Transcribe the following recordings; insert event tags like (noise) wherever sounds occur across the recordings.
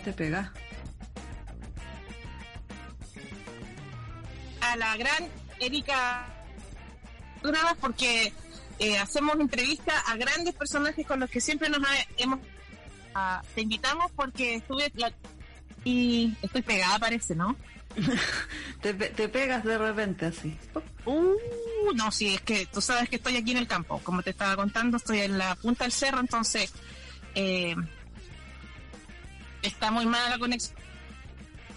Fíjate, pega. A la gran Erika porque eh, hacemos entrevistas a grandes personajes con los que siempre nos hemos ah, te invitamos porque estuve y estoy pegada parece no (laughs) te, te, pegas de repente así. Uh no sí es que tú sabes que estoy aquí en el campo. Como te estaba contando estoy en la punta del cerro entonces eh, está muy mala la conexión.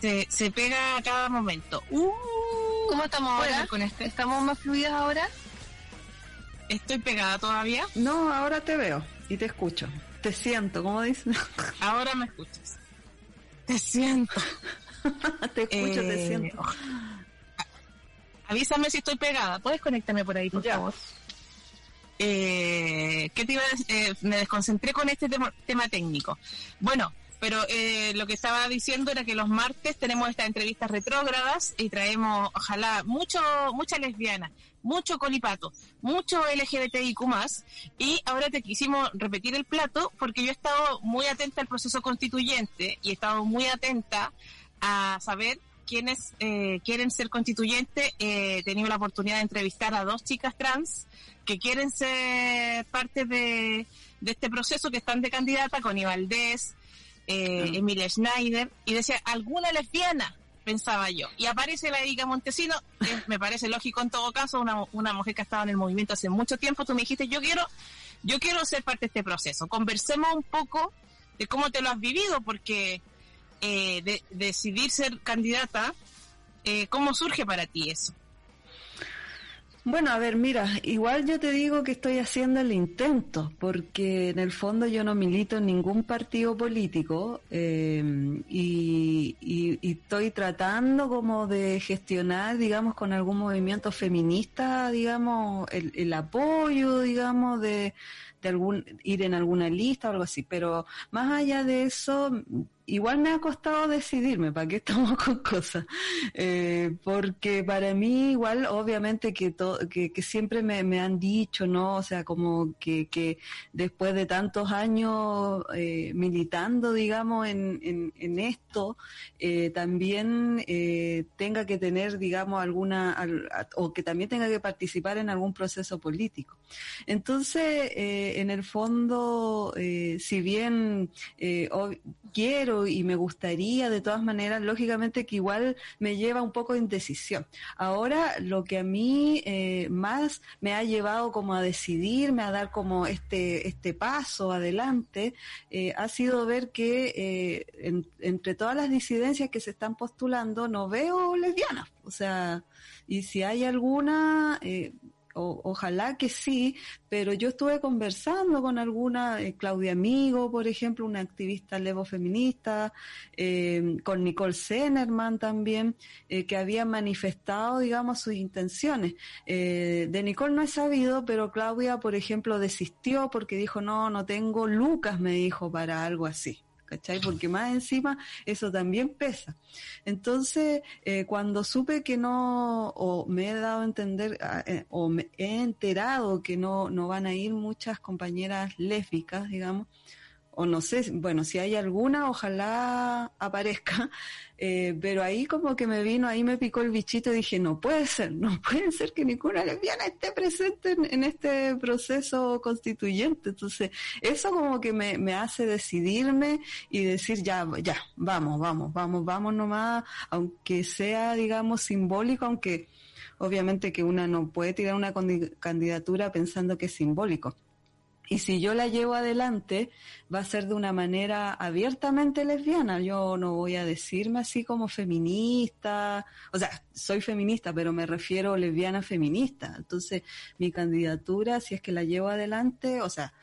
Se, se pega a cada momento. Uh, ¿Cómo estamos ahora? Con este? ¿Estamos más fluidas ahora? ¿Estoy pegada todavía? No, ahora te veo y te escucho. Te siento, ¿cómo dices? (laughs) Ahora me escuchas. Te siento. (laughs) te escucho, te eh, siento. Avísame si estoy pegada. ¿Puedes conectarme por ahí, por favor? Eh, ¿Qué te iba a eh, me desconcentré con este tema, tema técnico. Bueno, pero eh, lo que estaba diciendo era que los martes tenemos estas entrevistas retrógradas y traemos, ojalá, mucho, mucha lesbiana, mucho colipato, mucho LGBTIQ más. Y ahora te quisimos repetir el plato porque yo he estado muy atenta al proceso constituyente y he estado muy atenta a saber quiénes eh, quieren ser constituyentes. He tenido la oportunidad de entrevistar a dos chicas trans que quieren ser parte de, este proceso, que están de candidata, con Valdés, eh, Emilia Schneider, y decía, ¿alguna lesbiana? Pensaba yo. Y aparece la Erika Montesino, (laughs) me parece lógico en todo caso, una, una mujer que ha estado en el movimiento hace mucho tiempo. Tú me dijiste, yo quiero, yo quiero ser parte de este proceso. Conversemos un poco de cómo te lo has vivido, porque eh, de, decidir ser candidata, eh, ¿cómo surge para ti eso? Bueno, a ver, mira, igual yo te digo que estoy haciendo el intento, porque en el fondo yo no milito en ningún partido político eh, y, estoy tratando como de gestionar, digamos, con algún movimiento feminista, digamos, el, el apoyo, digamos, de, de algún, ir en alguna lista o algo así, pero más allá de eso, igual me ha costado decidirme, ¿para qué (laughs) estamos con cosas? Eh, porque para mí igual, obviamente que, que, siempre me, han dicho, ¿no? O sea, como que, que después de tantos años eh, militando, digamos, en, en, esto, eh, también tenga que tener, digamos, alguna, o que también tenga que participar en algún proceso político. Entonces, en el fondo, si bien quiero y me gustaría de todas maneras, lógicamente que igual me lleva un poco de indecisión. Ahora lo que a mí eh, más me ha llevado como a decidirme, a dar como este, este paso adelante, eh, ha sido ver que eh, entre todas las disidencias que se están postulando no veo lesbianas. O sea, y si hay alguna, ojalá que sí, pero yo estuve conversando con alguna, eh, Claudia Amigo, por ejemplo, una activista levo feminista, eh, con Nicole Zenerman también, eh, que había manifestado, digamos, sus intenciones. de Nicole no he sabido, pero Claudia, por ejemplo, desistió porque dijo, no, no tengo lucas, me dijo, para algo así. ¿Cachai? Porque más encima eso también pesa. Entonces, eh, cuando supe que no, o me he dado a entender, ah, eh, o me he enterado que no, no van a ir muchas compañeras lésbicas, digamos, o no sé, bueno, si hay alguna, ojalá aparezca, (laughs) eh, pero ahí como que me vino, ahí me picó el bichito y dije, no puede ser, no (laughs) puede ser que ninguna lesbiana esté presente en, este proceso constituyente. Entonces, eso como que me, me, hace decidirme y decir, ya, ya, vamos, vamos, vamos, vamos nomás, aunque sea, digamos, simbólico, aunque obviamente que una no puede tirar una candidatura pensando que es simbólico Y si yo la llevo adelante, va a ser de una manera abiertamente lesbiana. Yo no voy a decirme así como feminista, o sea, soy feminista, pero me refiero lesbiana feminista. Entonces, mi candidatura, si es que la llevo adelante, o sea,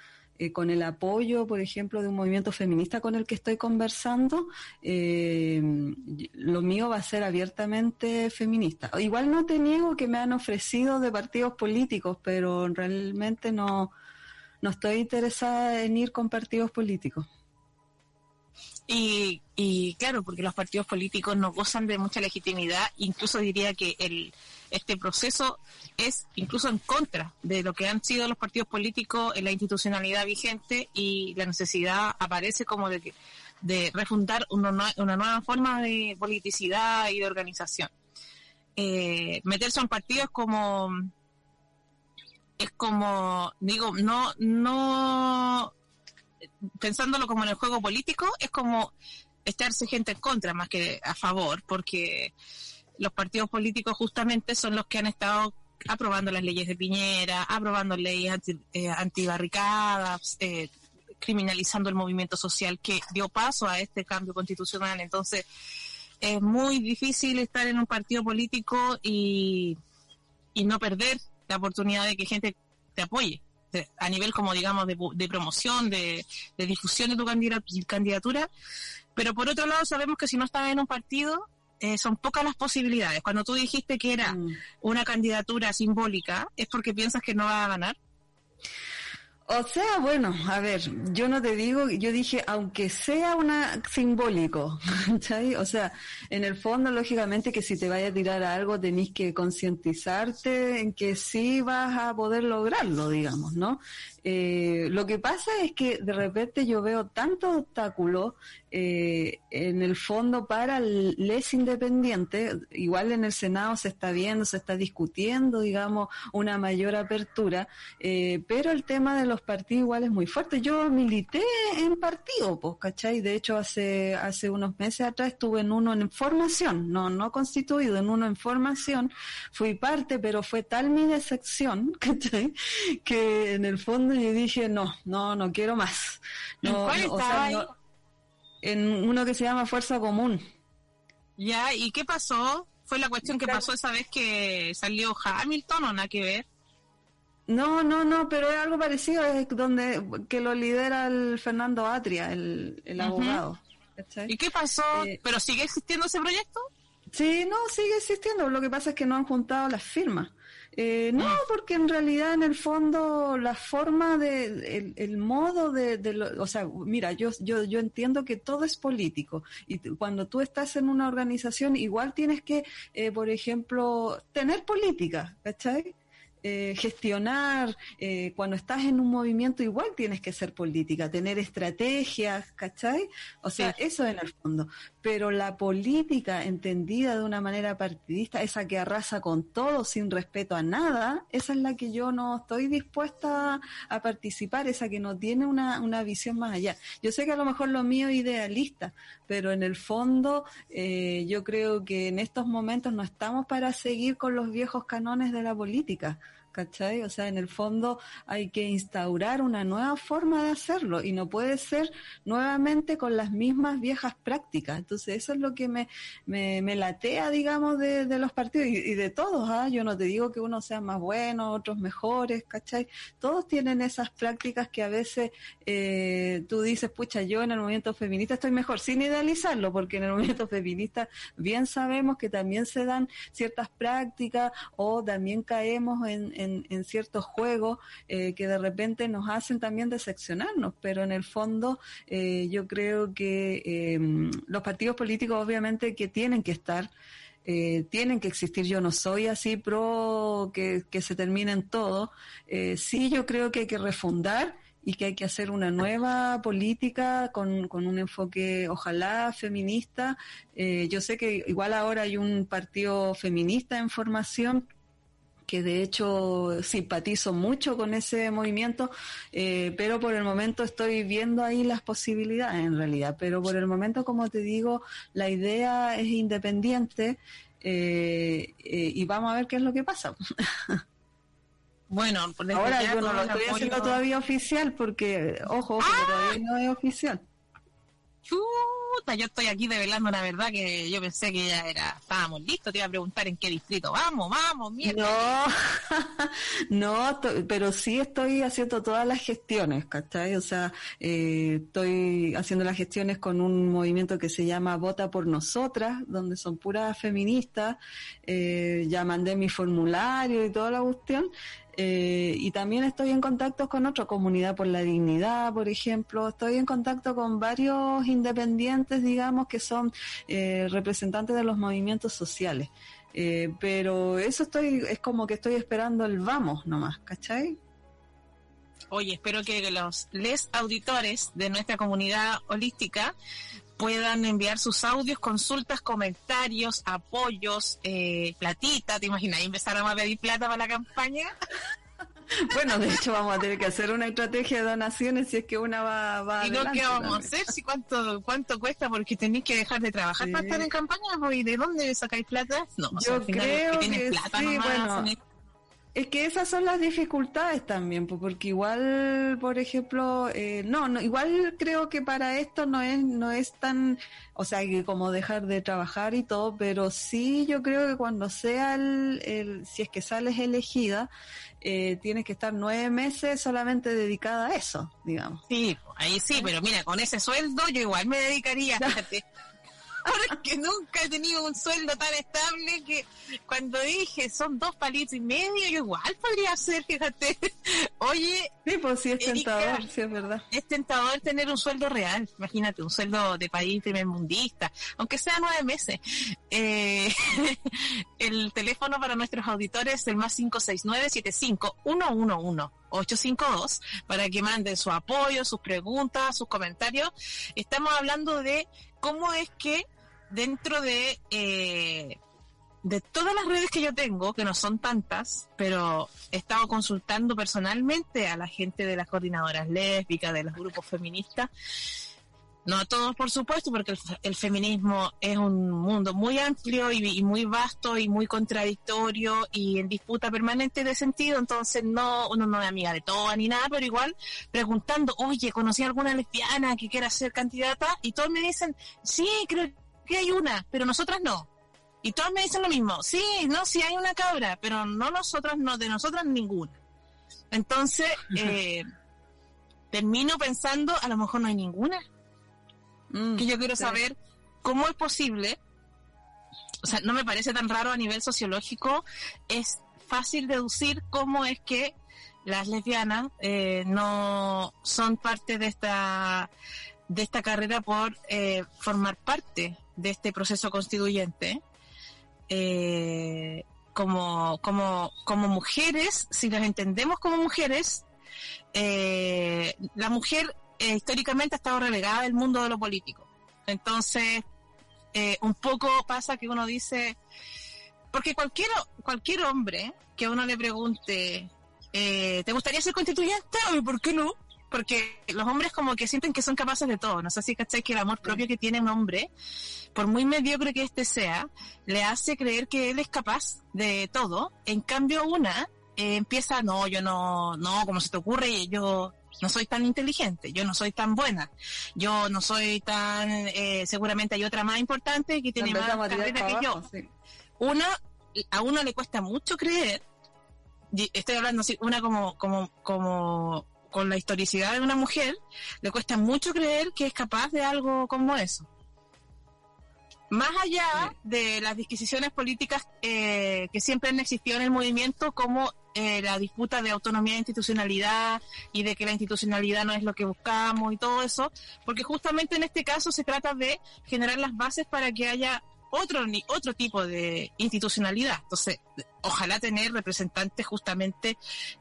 eh, con el apoyo, por ejemplo, de un movimiento feminista con el que estoy conversando, eh, lo mío va a ser abiertamente feminista. Igual no te niego que me han ofrecido de partidos políticos, pero realmente no, no estoy interesada en ir con partidos políticos. Y, y claro, porque los partidos políticos no gozan de mucha legitimidad, incluso diría que el, este proceso es incluso en contra de lo que han sido los partidos políticos en la institucionalidad vigente y la necesidad aparece como de, de refundar una, una nueva forma de politicidad y de organización. Eh, meterse en partidos como es como, digo, no, no, pensándolo como en el juego político, es como estarse gente en contra más que a favor, porque los partidos políticos justamente son los que han estado aprobando las leyes de Piñera, aprobando leyes anti, eh, antibarricadas, eh, criminalizando el movimiento social que dio paso a este cambio constitucional. Entonces, es muy difícil estar en un partido político y, y no perder la oportunidad de que gente te apoye a nivel como digamos de, promoción, de, difusión de tu candidatura, pero por otro lado sabemos que si no estás en un partido eh, son pocas las posibilidades. Cuando tú dijiste que era mm. una candidatura simbólica, ¿es porque piensas que no va a ganar? O sea, bueno, a ver, yo no te digo, yo dije, aunque sea una simbólico, (laughs) O sea, en el fondo, lógicamente, que si te vaya a tirar a algo, tenés que concientizarte en que sí vas a poder lograrlo, digamos, ¿no? Eh, lo que pasa es que de repente yo veo tantos obstáculos eh, en el fondo para les independientes, igual en el Senado se está viendo, se está discutiendo, digamos, una mayor apertura, eh, pero el tema de los partidos igual es muy fuerte. Yo milité en partido, pues, ¿cachai? De hecho, hace, hace unos meses atrás estuve en uno en formación, no, no constituido, en uno en formación, fui parte, pero fue tal mi decepción, (laughs) ¿cachai? Que en el fondo y dije, no, no, no quiero más. No, ¿En uno que se llama Fuerza Común. Ya, ¿y qué pasó? ¿Fue la cuestión que pasó esa vez que salió Hamilton o nada que ver? No, no, no, pero es algo parecido, es donde que lo lidera el Fernando Atria, el, abogado. ¿Y qué pasó? Eh, ¿Pero sigue existiendo ese proyecto? Sí, no, sigue existiendo. Lo que pasa es que no han juntado las firmas. Eh, no, porque en realidad en el fondo la forma de, el, modo de, o sea, mira, yo, yo, yo entiendo que todo es político y cuando tú estás en una organización igual tienes que, eh, por ejemplo, tener política, ¿cachai? Eh, gestionar, eh, cuando estás en un movimiento igual tienes que ser política, tener estrategias, ¿cachai? O sea, eso en el fondo. Pero la política entendida de una manera partidista, esa que arrasa con todo sin respeto a nada, esa es la que yo no estoy dispuesta a participar, esa que no tiene una, una visión más allá. Yo sé que a lo mejor lo mío es idealista, pero en el fondo eh, yo creo que en estos momentos no estamos para seguir con los viejos canones de la política. ¿Cachai? O sea, en el fondo hay que instaurar una nueva forma de hacerlo y no puede ser nuevamente con las mismas viejas prácticas. Entonces, eso es lo que me, me, latea, digamos, de, de los partidos y, de todos. ¿ah? Yo no te digo que uno sea más bueno, otros mejores, ¿cachai? Todos tienen esas prácticas que a veces eh, tú dices, pucha, yo en el movimiento feminista estoy mejor, sin idealizarlo, porque en el movimiento feminista bien sabemos que también se dan ciertas prácticas o también caemos en en, ciertos juegos eh, que de repente nos hacen también decepcionarnos, pero en el fondo eh, yo creo que em, los partidos políticos obviamente que tienen que estar eh, tienen que existir. Yo no soy así pro que, que se terminen todo. sí, yo creo que hay que refundar y que hay que hacer una nueva política con, con un enfoque, ojalá, feminista. yo sé que igual ahora hay un partido feminista en formación que de hecho simpatizo mucho con ese movimiento, eh, pero por el momento estoy viendo ahí las posibilidades en realidad, pero por el momento, como te digo, la idea es independiente eh, eh, y vamos a ver qué es lo que pasa. (laughs) Bueno, ahora yo no lo estoy haciendo todavía oficial porque, ojo, ojo ¡Ah! todavía no es oficial yo estoy aquí develando la verdad que yo pensé que ya era, estábamos listos, te iba a preguntar en qué distrito, vamos, vamos, mierda. No, (laughs) no, pero sí estoy haciendo todas las gestiones, ¿cachai? O sea, eh, estoy haciendo las gestiones con un movimiento que se llama Vota por Nosotras, donde son puras feministas, eh, ya mandé mi formulario y toda la cuestión, eh, y también estoy en contacto con otra comunidad por la dignidad, por ejemplo. Estoy en contacto con varios independientes, digamos, que son eh, representantes de los movimientos sociales. Eh, pero eso estoy, es como que estoy esperando el vamos nomás, ¿cachai? Oye, espero que los les auditores de nuestra comunidad holística puedan enviar sus audios, consultas, comentarios, apoyos, eh, platita, ¿te imaginas? Empezaron a pedir plata para la campaña. (laughs) Bueno, de hecho vamos a tener que hacer una estrategia de donaciones si es que una va, va ¿Y no qué vamos a hacer? Si cuánto cuánto cuesta porque tenéis que dejar de trabajar para estar en campaña, pues, ¿y de dónde sacáis plata? No, yo creo que, sí, bueno, es que esas son las dificultades también, porque igual, por ejemplo, eh, no, no, igual creo que para esto no es, no es tan, o sea, que como dejar de trabajar y todo, pero sí yo creo que cuando sea el, el si es que sales elegida, eh, tienes que estar nueve meses solamente dedicada a eso, digamos. Sí, ahí sí, pero mira, con ese sueldo yo igual me dedicaría. (laughs) porque nunca he tenido un sueldo tan estable que cuando dije son dos palitos y medio, yo igual podría ser, fíjate. (laughs) Oye. Sí, pues sí es tentador, sí es verdad. Es tentador tener un sueldo real, imagínate, un sueldo de país primermundista, aunque sea nueve meses. Eh, (laughs) el teléfono para nuestros auditores es el más 569 75 111 852 para que manden su apoyo, sus preguntas, sus comentarios. Estamos hablando de cómo es que dentro de, eh, de todas las redes que yo tengo, que no son tantas, pero he estado consultando personalmente a la gente de las coordinadoras lésbicas, de los grupos feministas, no a todos, por supuesto, porque el, feminismo es un mundo muy amplio y, muy vasto y muy contradictorio y en disputa permanente de sentido, entonces no, uno no es amiga de todo ni nada, pero igual preguntando, oye, ¿conocí alguna lesbiana que quiera ser candidata? Y todos me dicen, sí, creo que hay una, pero nosotras no. Y todos me dicen lo mismo, sí, no, sí hay una cabra, pero no nosotras, no, de nosotras ninguna. Entonces, (laughs) eh, termino pensando, a lo mejor no hay ninguna Mm, que yo quiero saber cómo es posible, o sea, no me parece tan raro a nivel sociológico, es fácil deducir cómo es que las lesbianas eh, no son parte de esta de esta carrera por eh, formar parte de este proceso constituyente eh, como, como, como mujeres, si las entendemos como mujeres, la mujer eh, históricamente ha estado relegada del mundo de lo político. Entonces, eh, un poco pasa que uno dice, porque cualquier, cualquier hombre que uno le pregunte, eh, ¿te gustaría ser constituyente? ¿Por qué no? Porque los hombres como que sienten que son capaces de todo. No sé si cacháis que el amor propio que tiene un hombre, por muy mediocre que éste sea, le hace creer que él es capaz de todo. En cambio, una empieza, no, yo no, no, como se te ocurre, yo no soy tan inteligente, yo no soy tan buena, yo no soy tan, eh, seguramente hay otra más importante que tiene más carrera que yo. Una, a uno le cuesta mucho creer, estoy hablando así, una como, como, como, con la historicidad de una mujer, le cuesta mucho creer que es capaz de algo como eso. Más allá de las disquisiciones políticas eh, que siempre han existido en el movimiento, como eh, la disputa de autonomía e institucionalidad y de que la institucionalidad no es lo que buscamos y todo eso, porque justamente en este caso se trata de generar las bases para que haya otro, otro tipo de institucionalidad. Entonces, ojalá tener representantes justamente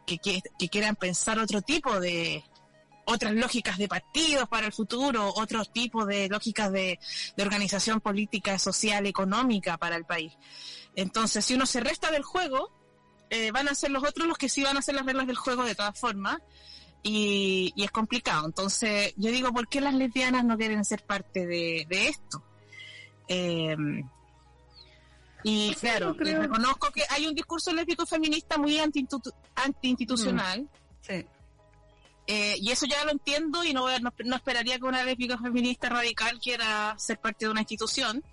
que, que quieran pensar otro tipo de, otras lógicas de partidos para el futuro, otros tipos de lógicas de, organización política, social, económica para el país. Entonces, si uno se resta del juego, eh, van a ser los otros los que sí van a hacer las reglas del juego de todas formas. Y, es complicado. Entonces, yo digo, ¿por qué las lesbianas no quieren ser parte de, esto? Em, Y claro, reconozco que hay un discurso lésbico feminista muy anti-institucional. Mm, sí. Eh, y eso ya lo entiendo y no, no, esperaría que una lésbica feminista radical quiera ser parte de una institución.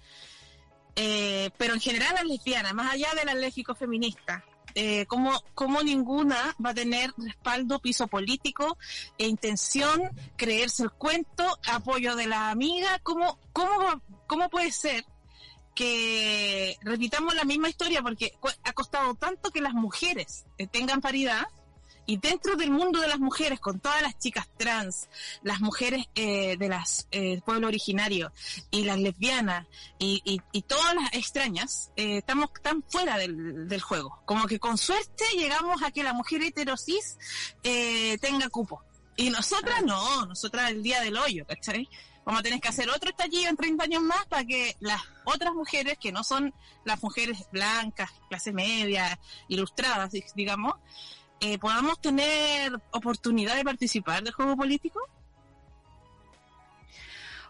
Eh, pero en general las lesbianas, más allá de las lésbicas feministas, eh, como, como ninguna va a tener respaldo, piso político e intención, creerse el cuento, apoyo de la amiga, ¿cómo, cómo, cómo puede ser que repitamos la misma historia porque ha costado tanto que las mujeres eh, tengan paridad y dentro del mundo de las mujeres, con todas las chicas trans, las mujeres eh, de las eh, pueblo originario y las lesbianas y, y, todas las extrañas, eh, estamos tan fuera del, del, juego. Como que con suerte llegamos a que la mujer heterosis eh, tenga cupo. Y nosotras no, nosotras el día del hoyo, ¿cachai? vamos a tener que hacer otro estallido en 30 años más para que las otras mujeres, que no son las mujeres blancas, clase media, ilustradas, digamos, eh, podamos tener oportunidad de participar del juego político?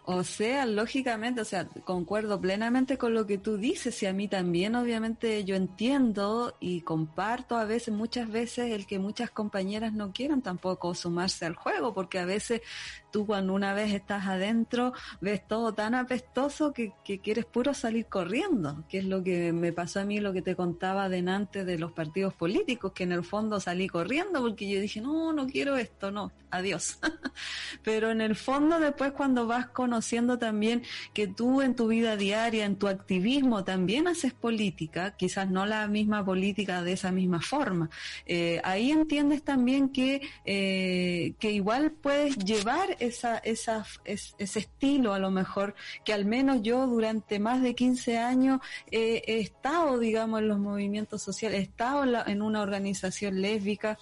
O sea, lógicamente, o sea, concuerdo plenamente con lo que tú dices y a mí también, obviamente, yo entiendo y comparto a veces, muchas veces, el que muchas compañeras no quieran tampoco sumarse al juego, porque a veces tú cuando una vez estás adentro ves todo tan apestoso que, quieres puro salir corriendo, que es lo que me pasó a mí, lo que te contaba delante de los partidos políticos, que en el fondo salí corriendo porque yo dije, no, no quiero esto, no, adiós. (laughs) Pero en el fondo después cuando vas conociendo también que tú en tu vida diaria, en tu activismo también haces política, quizás no la misma política de esa misma forma, eh, ahí entiendes también que, eh, que igual puedes llevar esa, esa, ese estilo a lo mejor que al menos yo durante más de 15 años he estado, digamos, en los movimientos sociales, he estado en, una organización lésbica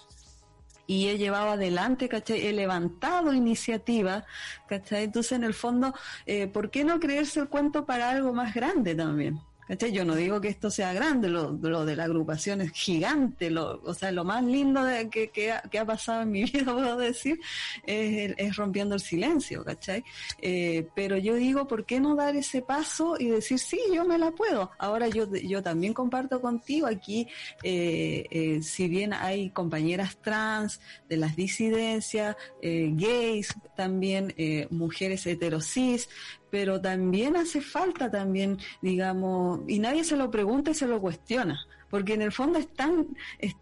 y he llevado adelante, ¿cachai? He levantado iniciativas, ¿cachai? Entonces, en el fondo, eh, ¿por qué no creerse el cuento para algo más grande también? Yo no digo que esto sea grande, lo, de la agrupación es gigante, o sea, lo más lindo que, ha, pasado en mi (laughs) vida, puedo decir, es, rompiendo el silencio, ¿cachai? Eh, pero yo digo, ¿por qué no dar ese paso y decir, sí, yo me la puedo? Ahora yo, yo también comparto contigo aquí, eh, eh, si bien hay compañeras trans, de las disidencias, gays, también mujeres heterosis, pero también hace falta también, digamos, y nadie se lo pregunta y se lo cuestiona porque en el fondo es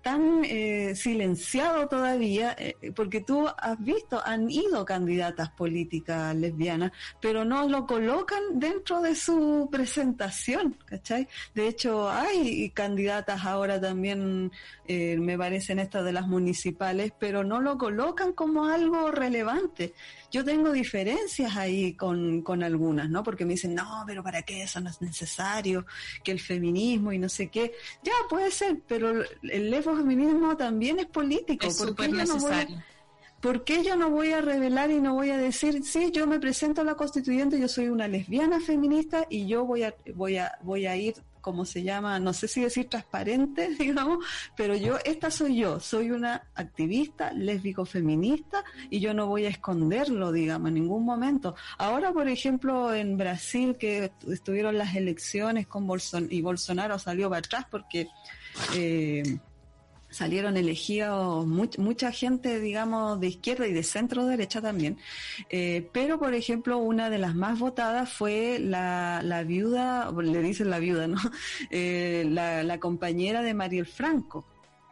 tan, eh, silenciado todavía, eh, porque tú has visto, han ido candidatas políticas lesbianas, pero no lo colocan dentro de su presentación, ¿cachai? De hecho, hay candidatas ahora también, eh, me parecen estas de las municipales, pero no lo colocan como algo relevante. Yo tengo diferencias ahí con, con algunas, ¿no? Porque me dicen, no, pero ¿para qué? Eso no es necesario, que el feminismo y no sé qué. Ya, puede ser, pero el lesbofeminismo también es político. Es súper necesario. ¿Por qué yo no voy a revelar y no voy a decir, sí, yo me presento a la constituyente, yo soy una lesbiana feminista y yo voy a, voy a, voy a ir, como se llama, no sé si decir transparente, (laughs) digamos, pero yo, esta soy yo, soy una activista lésbico feminista y yo no voy a esconderlo, digamos, en ningún momento. Ahora, por ejemplo, en Brasil, que estuvieron las elecciones con Bolson y Bolsonaro salió para atrás porque eh, salieron elegidos mucha gente, digamos, de izquierda y de centro derecha también. Eh, pero, por ejemplo, una de las más votadas fue la, la viuda, le dicen la viuda, ¿no? (laughs) Eh, la, la, compañera de Mariel Franco.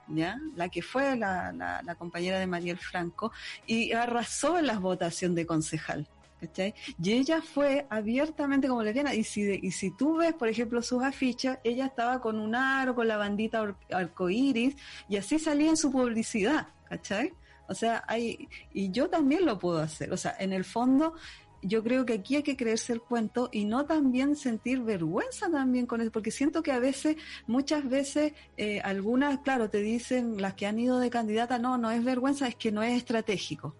¿Ya? La que fue la, la compañera de Mariel Franco y arrasó en las votaciones de concejal. Y ella fue abiertamente como lesbiana. Y si, y si tú ves, por ejemplo, sus afiches, ella estaba con un aro, con la bandita arcoíris, y así salía en su publicidad, ¿cachai? O sea, hay, y yo también lo puedo hacer. O sea, en el fondo, yo creo que aquí hay que creerse el cuento y no también sentir vergüenza también con eso, porque siento que a veces, muchas veces, eh, algunas, claro, te dicen, las que han ido de candidata, no, no es vergüenza, es que no es estratégico.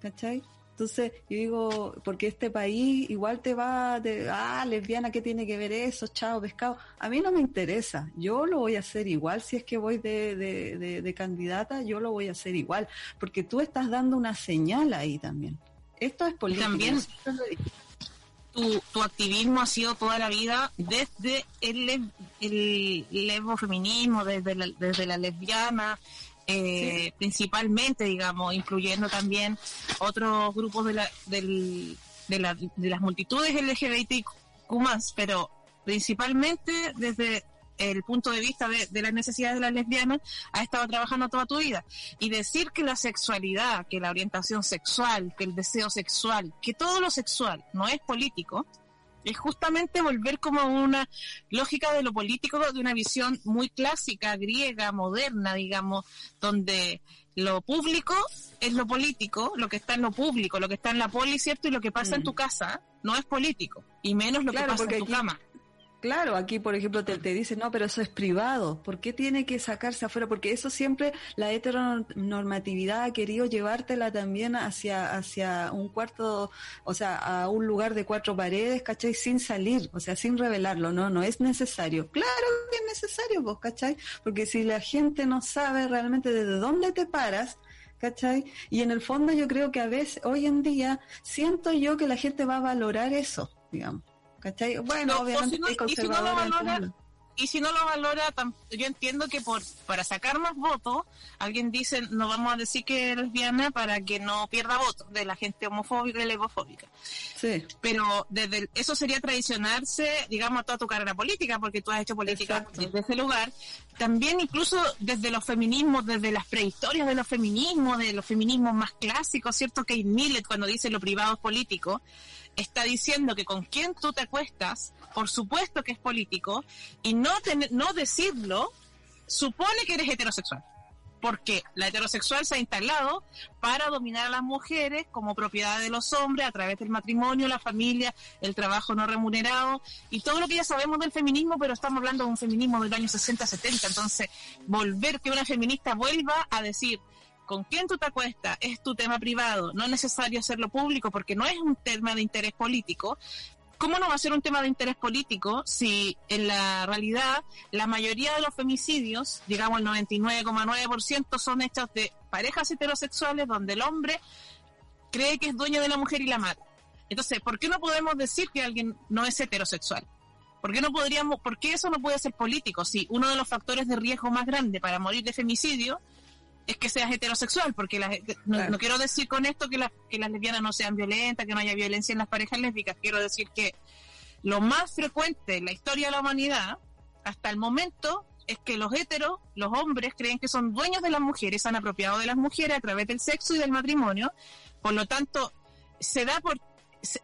¿Cachai? Entonces, yo digo, porque este país igual te va de, ah, lesbiana, ¿qué tiene que ver eso? Chao, pescado. A mí no me interesa. Yo lo voy a hacer igual. Si es que voy de, de, de, candidata, yo lo voy a hacer igual. Porque tú estás dando una señal ahí también. Esto es política. También, tu, tu activismo ha sido toda la vida desde el, el lesbofeminismo, desde la, desde la lesbiana, eh, principalmente, digamos, incluyendo también otros grupos de, la, del, de, la, de las multitudes LGBTQ pero principalmente desde el punto de vista de, de, las necesidades de las lesbianas, ha estado trabajando toda tu vida. Y decir que la sexualidad, que la orientación sexual, que el deseo sexual, que todo lo sexual no es político, es justamente volver como a una lógica de lo político, de una visión muy clásica, griega, moderna, digamos, donde lo público es lo político, lo que está en lo público, lo que está en la poli, ¿cierto? Y lo que pasa en tu mm. casa no es político, y menos lo que pasa en tu cama. Claro, aquí por ejemplo te, te dicen, no, pero eso es privado. ¿Por qué tiene que sacarse afuera? Porque eso siempre la heteronormatividad ha querido llevártela también hacia, hacia un cuarto, o sea, a un lugar de cuatro paredes, ¿cachai? Sin salir, o sea, sin revelarlo. No, no es necesario. Claro que es necesario, vos, ¿cachai? Porque si la gente no sabe realmente desde dónde te paras, ¿cachai? Y en el fondo yo creo que a veces, hoy en día, siento yo que la gente va a valorar eso, digamos. Bueno, obviamente y si no lo valora, y si no lo valora, yo entiendo que por para sacar más votos, alguien dice, no vamos a decir que es lesbiana para que no pierda votos de la gente homofóbica y lesbofóbica. Sí. Pero desde eso sería traicionarse, digamos, a toda tu carrera política, porque tú has hecho política desde ese lugar. También incluso desde los feminismos, desde las prehistorias de los feminismos, de los feminismos más clásicos, ¿cierto? Kate Millett cuando dice lo privado es político está diciendo que con quién tú te acuestas, por supuesto que es político, y no, no decirlo supone que eres heterosexual. Porque la heterosexual se ha instalado para dominar a las mujeres como propiedad de los hombres a través del matrimonio, la familia, el trabajo no remunerado y todo lo que ya sabemos del feminismo, pero estamos hablando de un feminismo del año 60-70. Entonces, volver que una feminista vuelva a decir, con quién tú te acuestas es tu tema privado, no es necesario hacerlo público porque no es un tema de interés político. ¿Cómo no va a ser un tema de interés político si en la realidad la mayoría de los femicidios, digamos el 99,9%, son hechos de parejas heterosexuales donde el hombre cree que es dueño de la mujer y la mata? Entonces, ¿por qué no podemos decir que alguien no es heterosexual? ¿Por qué no podríamos, por qué eso no puede ser político? Si uno de los factores de riesgo más grande para morir de femicidio es que seas heterosexual, porque no, quiero decir con esto que, que las lesbianas no sean violentas, que no haya violencia en las parejas lésbicas, quiero decir que lo más frecuente en la historia de la humanidad, hasta el momento, es que los heteros, los hombres, creen que son dueños de las mujeres, han apropiado de las mujeres a través del sexo y del matrimonio, por lo tanto, se da por...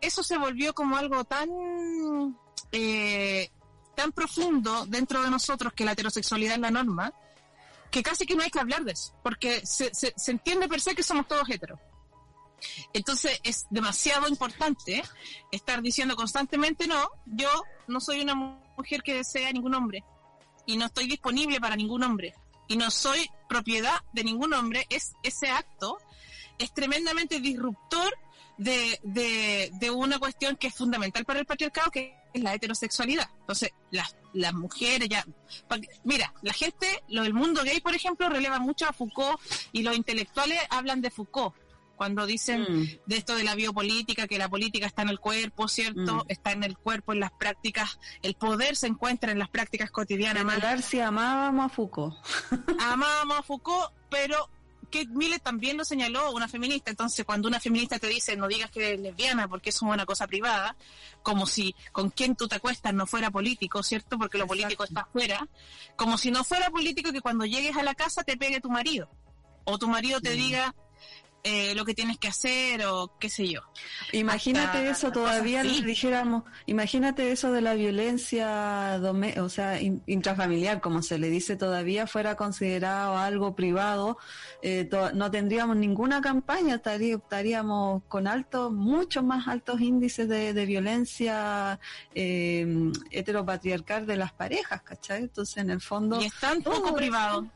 Eso se volvió como algo tan... Eh, tan profundo dentro de nosotros que la heterosexualidad es la norma, que casi que no hay que hablar de eso, porque se, se, entiende per se que somos todos heteros. Entonces es demasiado importante estar diciendo constantemente, no, yo no soy una mujer que desea ningún hombre y no estoy disponible para ningún hombre y no soy propiedad de ningún hombre, es ese acto es tremendamente disruptor de, de, de una cuestión que es fundamental para el patriarcado, que es la heterosexualidad. Entonces, las, las mujeres ya... Mira, la gente, lo del mundo gay, por ejemplo, releva mucho a Foucault y los intelectuales hablan de Foucault cuando dicen mm. de esto de la biopolítica, que la política está en el cuerpo, ¿cierto? Mm. Está en el cuerpo, en las prácticas, el poder se encuentra en las prácticas cotidianas. si amábamos a Foucault. (laughs) amábamos a Foucault, pero que Millet también lo señaló, una feminista. Entonces, cuando una feminista te dice no digas que eres lesbiana porque eso es una cosa privada, como si con quien tú te acuestas no fuera político, ¿cierto? Porque lo político está afuera. Como si no fuera político que cuando llegues a la casa te pegue tu marido. O tu marido te diga, eh, lo que tienes que hacer o qué sé yo. Imagínate eso todavía, dijéramos, imagínate eso de la violencia, o sea, intrafamiliar, como se le dice todavía, fuera considerado algo privado, eh, no tendríamos ninguna campaña, estaríamos con altos, mucho más altos índices de, violencia eh, heteropatriarcal de las parejas, ¿cachai? Entonces, en el fondo... Y es tan poco privado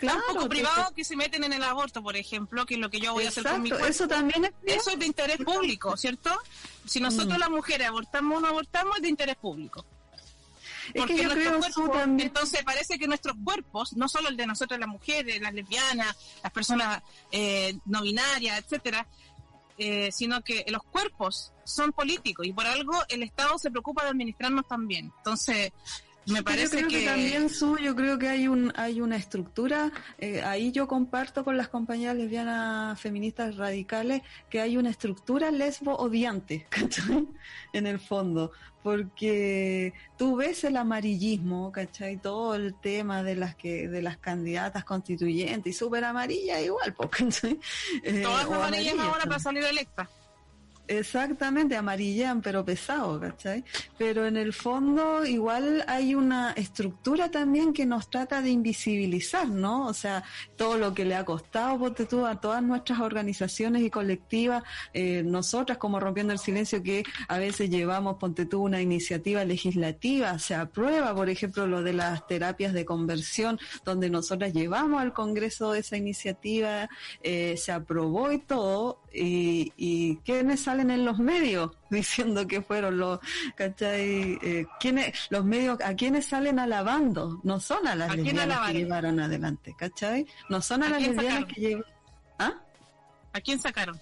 claro, poco privado que se meten en el aborto, por ejemplo, que es lo que yo voy a hacer con mi cuerpo. Eso también es Eso es de interés público, ¿cierto? Si nosotros mm. las mujeres abortamos o no abortamos, es de interés público. Porque es que yo también... entonces parece que nuestros cuerpos, no solo el de nosotras las mujeres, las lesbianas, las personas eh, no binarias, etcétera, eh, sino que los cuerpos son políticos y por algo el Estado se preocupa de administrarnos también. Entonces, me parece que... también su, yo creo que hay un hay una estructura eh, ahí yo comparto con las compañeras lesbianas feministas radicales que hay una estructura lesbo odiante (laughs) en el fondo porque tú ves el amarillismo ¿cachai? todo el tema de las que de las candidatas constituyentes y súper amarilla igual ¿cachai? Eh, todas amarillas ahora para salir electa Exactamente, amarillan, pero pesado, ¿cachai? Pero en el fondo igual hay una estructura también que nos trata de invisibilizar, ¿no? O sea, todo lo que le ha costado, ponte tú, a todas nuestras organizaciones y colectivas, eh, nosotras como Rompiendo el Silencio, que a veces llevamos, ponte tú, una iniciativa legislativa, se aprueba, por ejemplo, lo de las terapias de conversión, donde nosotras llevamos al Congreso esa iniciativa, eh, se aprobó y todo, y, y ¿quiénes salen en los medios (laughs) diciendo que fueron los, ¿cachai? Eh, los medios, ¿a quiénes salen alabando? No son a las lesbianas que llevaron adelante, ¿cachai? No son a, las lesbianas que llevaron... ¿Ah? ¿A quién sacaron?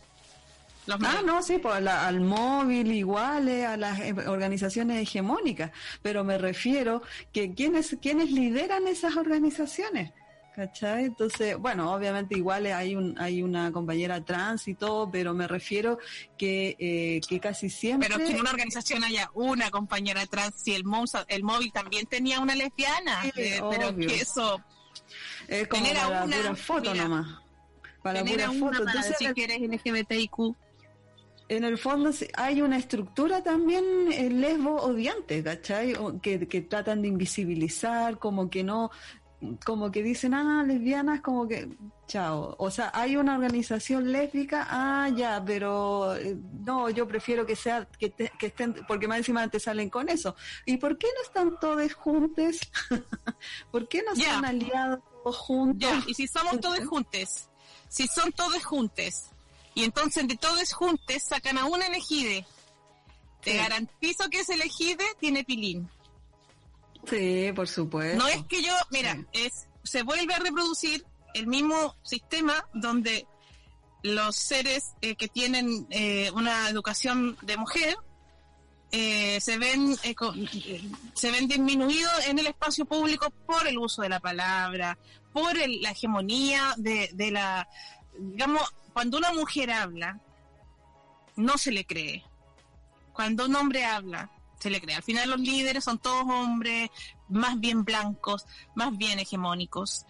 ah, no, sí, pues al móvil iguales, a las eh, organizaciones hegemónicas, pero me refiero que quienes, quienes lideran esas organizaciones, ¿Cachai? Entonces, bueno, obviamente igual hay un hay una compañera trans y todo, pero me refiero que, eh, que casi siempre... Pero que en una organización haya una compañera trans, si el, el móvil también tenía una lesbiana, eh, pero que eso... Es como para una, pura foto nomás. Para pura foto. Para Entonces, que eres LGBTIQ en el fondo hay una estructura también eh, lesbo odiante, ¿cachai? Que, que tratan de invisibilizar, como que no, como que dicen, ah, lesbianas, como que, chao. O sea, hay una organización lésbica, ah, ya, pero eh, no, yo prefiero que sea, que, que estén, porque más encima te salen con eso. ¿Y por qué no están todos juntos? (laughs) ¿Por qué no se han aliado todos juntos? y si somos todos juntos, si son todos juntos, y entonces de todos juntos sacan a una elegide, te garantizo que ese elegide tiene pilín. Sí, por supuesto. No es que yo, mira, es se vuelve a reproducir el mismo sistema donde los seres eh, que tienen eh, una educación de mujer eh, se ven se ven disminuidos en el espacio público por el uso de la palabra, por la hegemonía de, de la, digamos, cuando una mujer habla, no se le cree. Cuando un hombre habla, se le cree. Al final los líderes son todos hombres, más bien blancos, más bien hegemónicos.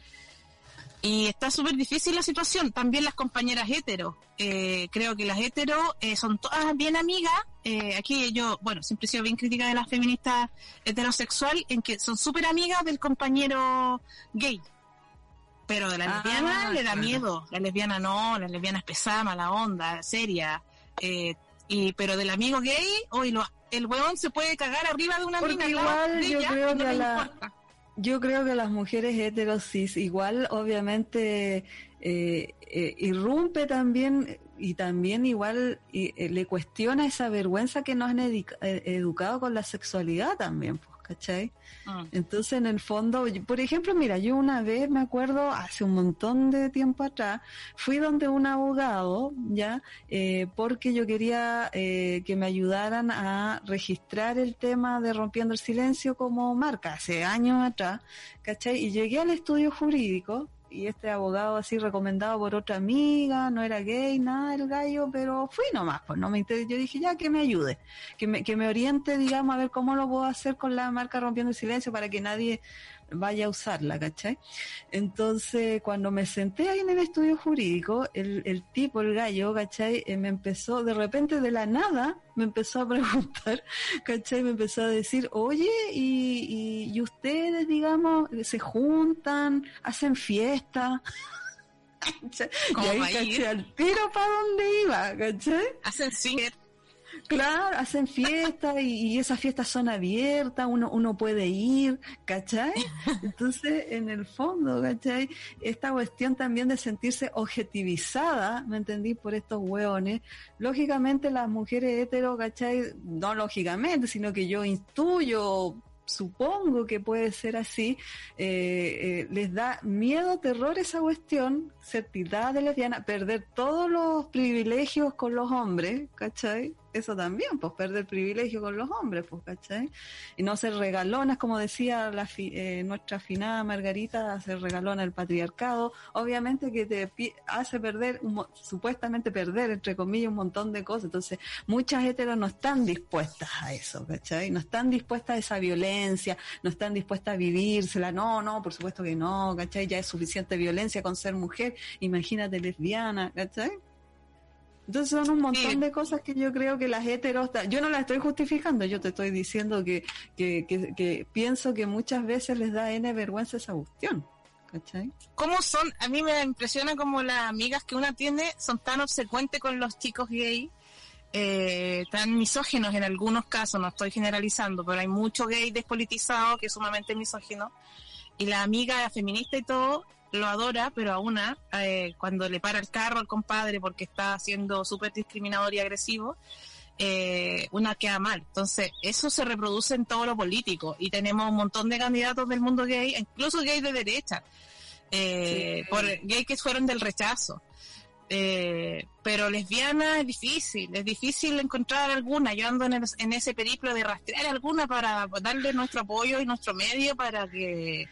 Y está súper difícil la situación. También las compañeras hetero. Eh, creo que las hetero eh, son todas bien amigas. Eh, aquí yo, bueno, siempre he sido bien crítica de las feministas heterosexual en que son súper amigas del compañero gay. Pero de la ah, lesbiana le da miedo. La lesbiana no, la lesbiana es pesada, mala onda, seria. y pero del amigo gay, hoy lo el huevón se puede cagar arriba de una mina igual yo creo que la, yo creo que las mujeres heterosis igual obviamente eh, eh, irrumpe también y también igual eh, le cuestiona esa vergüenza que nos han educado con la sexualidad también pues ¿cachai? Ah. Entonces, en el fondo, por ejemplo, mira, yo una vez me acuerdo, hace un montón de tiempo atrás, fui donde un abogado, ¿ya? Eh, porque yo quería eh, que me ayudaran a registrar el tema de Rompiendo el Silencio como marca, hace años atrás, ¿cachai? Y llegué al estudio jurídico, y este abogado así recomendado por otra amiga, no era gay, nada el gallo, pero fui nomás, pues no me Yo dije, ya que me ayude, que me, que me oriente, digamos, a ver cómo lo puedo hacer con la marca Rompiendo el Silencio para que nadie vaya a usarla, ¿cachai? Entonces, cuando me senté ahí en el estudio jurídico, el, el tipo, el gallo, ¿cachai? Eh, me empezó, de repente, de la nada, me empezó a (laughs) preguntar, ¿cachai? Me empezó a decir, oye, y, y, ustedes, digamos, se juntan, hacen fiesta. (laughs) y ahí, ¿cachai? Al tiro para dónde iba, ¿cachai? Hacen fiesta Claro, hacen fiestas y, esas fiestas son abiertas, uno, uno puede ir, ¿cachai? (laughs) Entonces, en el fondo, ¿cachai? Esta cuestión también de sentirse objetivizada, ¿me entendí? Por estos hueones. Lógicamente las mujeres hetero, ¿cachai? No lógicamente, sino que yo intuyo supongo que puede ser así, eh, eh, les da miedo, terror esa cuestión, ser de lesbiana, perder todos los privilegios con los hombres, ¿cachai? Eso también, pues perder privilegio con los hombres, pues, ¿cachai? Y no ser regalonas, como decía la eh, nuestra afinada Margarita, hacer regalona el patriarcado, obviamente que te hace perder, supuestamente perder, entre comillas, un montón de cosas. Entonces, muchas heteros no están dispuestas a eso, ¿cachai? No están dispuestas a esa violencia, no están dispuestas a vivírsela, no, no, por supuesto que no, ¿cachai? Ya es suficiente violencia con ser mujer, imagínate lesbiana, ¿cachai? Entonces son un montón de cosas que yo creo que las heteros, yo no las estoy justificando, yo te estoy diciendo que, que, que, pienso que muchas veces les da N vergüenza esa cuestión. ¿Cachai? ¿Cómo son? A mí me impresiona como las amigas que una tiene son tan obsecuentes con los chicos gay, eh, tan misóginos en algunos casos, no estoy generalizando, pero hay mucho gay despolitizado que es sumamente misógino. Y la amiga feminista y todo, lo adora, pero a una, eh, cuando le para el carro al compadre porque está siendo súper discriminador y agresivo, eh, una queda mal. Entonces, eso se reproduce en todo lo político y tenemos un montón de candidatos del mundo gay, incluso gay de derecha, eh, por gay que fueron del rechazo. pero lesbiana es difícil, es difícil encontrar alguna. Yo ando en, en ese periplo de rastrear alguna para darle nuestro apoyo y nuestro medio para que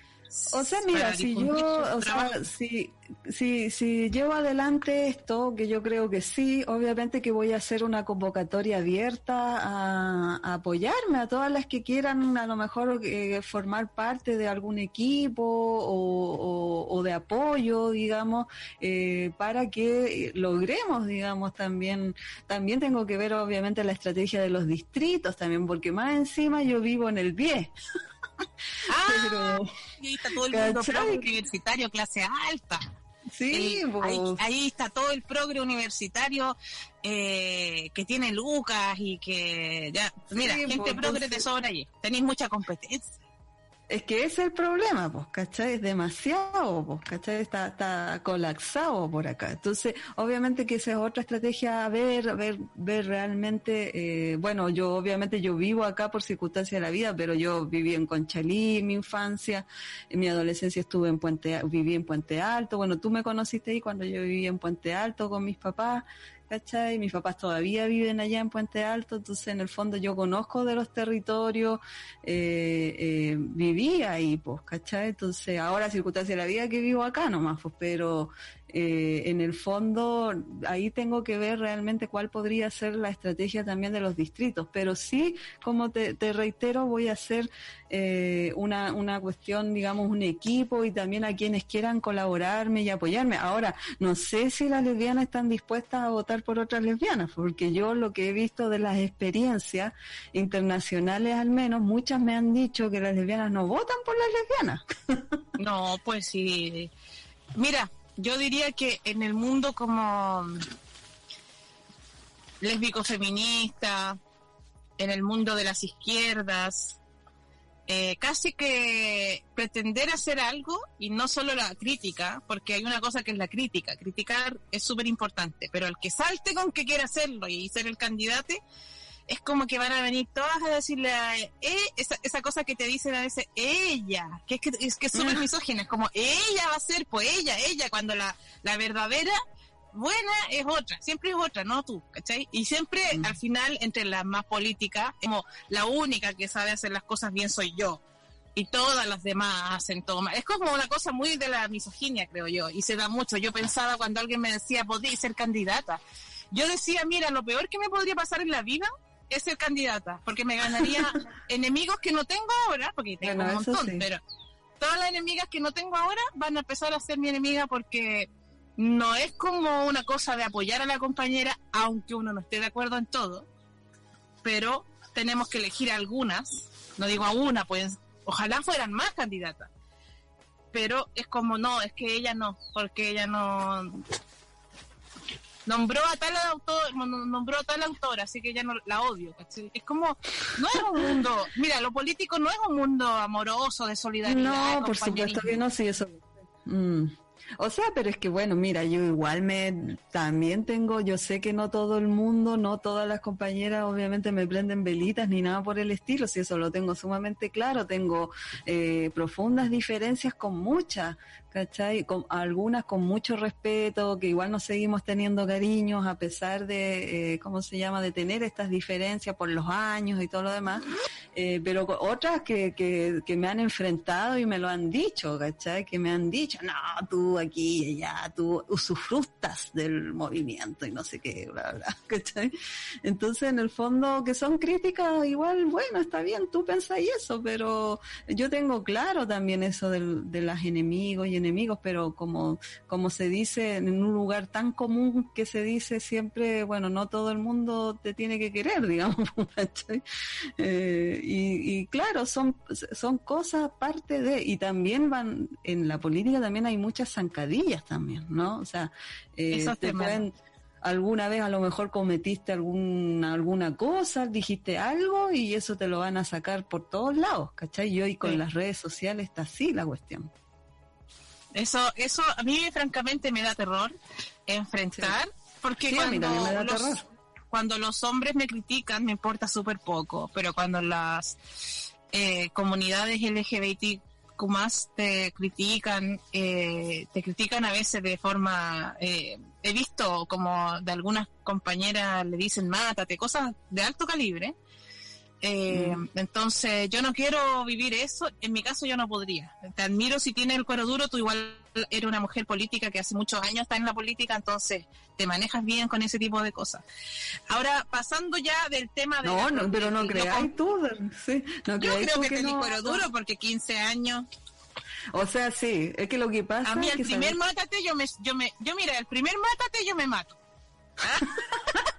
o sea, mira, si yo, o sea, si, si, si llevo adelante esto, que yo creo que sí, obviamente que voy a hacer una convocatoria abierta a, apoyarme a todas las que quieran a lo mejor eh, formar parte de algún equipo o, de apoyo, digamos, eh, para que logremos, digamos, también, también tengo que ver obviamente la estrategia de los distritos también, porque más encima yo vivo en el pie. (laughs) Ah, ahí está todo el mundo progre universitario, clase alta. Sí, ahí, está todo el progre universitario eh, que tiene Lucas y que ya, mira, gente progre de sobra allí. Tenéis mucha competencia. Es que ese es el problema, pues, ¿cachai? Es demasiado, pues, ¿cachai? Está, está colapsado por acá. Entonces, obviamente que esa es otra estrategia a ver, a ver, ver realmente, eh, bueno, yo obviamente yo vivo acá por circunstancias de la vida, pero yo viví en Conchalí en mi infancia, en mi adolescencia estuve en Puente, viví en Puente Alto, bueno, tú me conociste ahí cuando yo vivía en Puente Alto con mis papás, ¿cachai? Mis papás todavía viven allá en Puente Alto, entonces en el fondo yo conozco de los territorios, eh, eh, viví ahí, pues, ¿cachai? Entonces ahora circunstancia de la vida que vivo acá nomás, pues, pero eh, en el fondo ahí tengo que ver realmente cuál podría ser la estrategia también de los distritos, pero sí, como te, reitero, voy a hacer eh, una, una cuestión, digamos, un equipo y también a quienes quieran colaborarme y apoyarme. Ahora, no sé si las lesbianas están dispuestas a votar por otras lesbianas, porque yo lo que he visto de las experiencias internacionales al menos, muchas me han dicho que las lesbianas no votan por las lesbianas. (laughs) No, pues sí. Mira, yo diría que en el mundo como lésbico feminista, en el mundo de las izquierdas, eh, casi que pretender hacer algo y no solo la crítica, porque hay una cosa que es la crítica, criticar es súper importante, pero el que salte con que quiere hacerlo y ser el candidato, es como que van a venir todas a decirle a eh, esa, esa cosa que te dicen a veces, ella, que es que es que súper misógina, es como ella va a ser, pues ella, ella, cuando la, la verdadera buena es otra, siempre es otra, no tú, ¿cachai? Y siempre mm. al final, entre las más políticas, como la única que sabe hacer las cosas bien soy yo. Y todas las demás hacen todo mal. Es como una cosa muy de la misoginia, creo yo. Y se da mucho. Yo pensaba cuando alguien me decía, podría ser candidata. Yo decía, mira, lo peor que me podría pasar en la vida es ser candidata, porque me ganaría (laughs) enemigos que no tengo ahora, porque tengo un montón, pero todas las enemigas que no tengo ahora van a empezar a ser mi enemiga porque no es como una cosa de apoyar a la compañera, aunque uno no esté de acuerdo en todo, pero tenemos que elegir algunas, no digo a una, pues ojalá fueran más candidatas, pero es como no, es que ella no, porque ella no, nombró a tal autor, nombró a tal autor, así que ya no la odio. Es como, no es un mundo, mira, lo político no es un mundo amoroso, de solidaridad. No, por supuesto que no, sí, eso. Mm. O sea, pero es que bueno, mira, yo igual me también tengo, yo sé que no todo el mundo, no todas las compañeras obviamente me prenden velitas ni nada por el estilo, si eso lo tengo sumamente claro, tengo eh, profundas diferencias con muchas, ¿cachai? Con, algunas con mucho respeto, que igual nos seguimos teniendo cariños a pesar de, eh, ¿cómo se llama?, de tener estas diferencias por los años y todo lo demás, eh, pero otras que, que, que, me han enfrentado y me lo han dicho, ¿cachai? Que me han dicho, no, tú aquí y allá, tú usufructas del movimiento y no sé qué, bla, bla, (laughs) ¿cachai? Entonces, en el fondo, que son críticas, igual, bueno, está bien, tú pensás eso, pero yo tengo claro también eso del, de las enemigos y enemigos enemigos, pero como, como se dice en un lugar tan común que se dice siempre, bueno, no todo el mundo te tiene que querer, (laughs) digamos, eh, y, y, claro, son, son cosas parte de, y también van, en la política también hay muchas zancadillas también, ¿no? O sea, eh, te pueden, alguna vez a lo mejor cometiste alguna, alguna cosa, dijiste algo y eso te lo van a sacar por todos lados, ¿cachai? Y hoy con las redes sociales está así la cuestión. Eso, eso a mí francamente me da terror enfrentar, porque cuando, los, cuando los hombres me critican me importa súper poco, pero cuando las eh, comunidades LGBTQ más te critican, eh, te critican a veces de forma, eh, he visto como de algunas compañeras le dicen mátate, cosas de alto calibre, eh, mm. Entonces, yo no quiero vivir eso. En mi caso, yo no podría. Te admiro si tienes el cuero duro. Tú igual eres una mujer política que hace muchos años está en la política, entonces te manejas bien con ese tipo de cosas. Ahora, pasando ya del tema de. No, no pero no creáis tú. Sí, no yo creo que, que tenés cuero duro porque 15 años. O sea, sí, es que lo que pasa. A mí, el primer mátate, yo me, yo me, yo mira, el primer mátate, yo me mato. (laughs)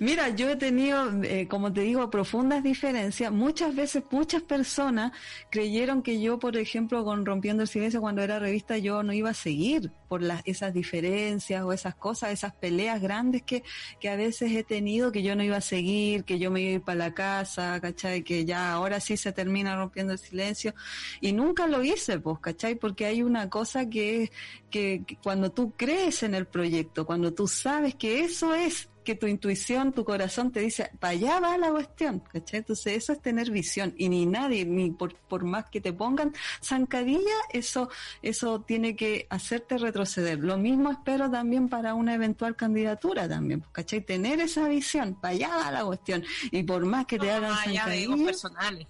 Mira, yo he tenido, eh, como te digo, profundas diferencias. Muchas veces, muchas personas creyeron que yo, por ejemplo, con Rompiendo el Silencio, cuando era revista, yo no iba a seguir por las, esas diferencias o esas cosas, esas peleas grandes que, que a veces he tenido, que yo no iba a seguir, que yo me iba a ir para la casa, ¿cachai? Que ya ahora sí se termina Rompiendo el Silencio. Y nunca lo hice, pues, ¿cachai? Porque hay una cosa que, que, que cuando tú crees en el proyecto, cuando tú sabes que eso es que tu intuición, tu corazón te dice, para allá va la cuestión, ¿cachai? Entonces eso es tener visión y ni nadie, ni por, por más que te pongan zancadilla, eso, eso tiene que hacerte retroceder. Lo mismo espero también para una eventual candidatura también, ¿cachai? Tener esa visión, para allá va la cuestión y por más que te hagan zancadillas. personales.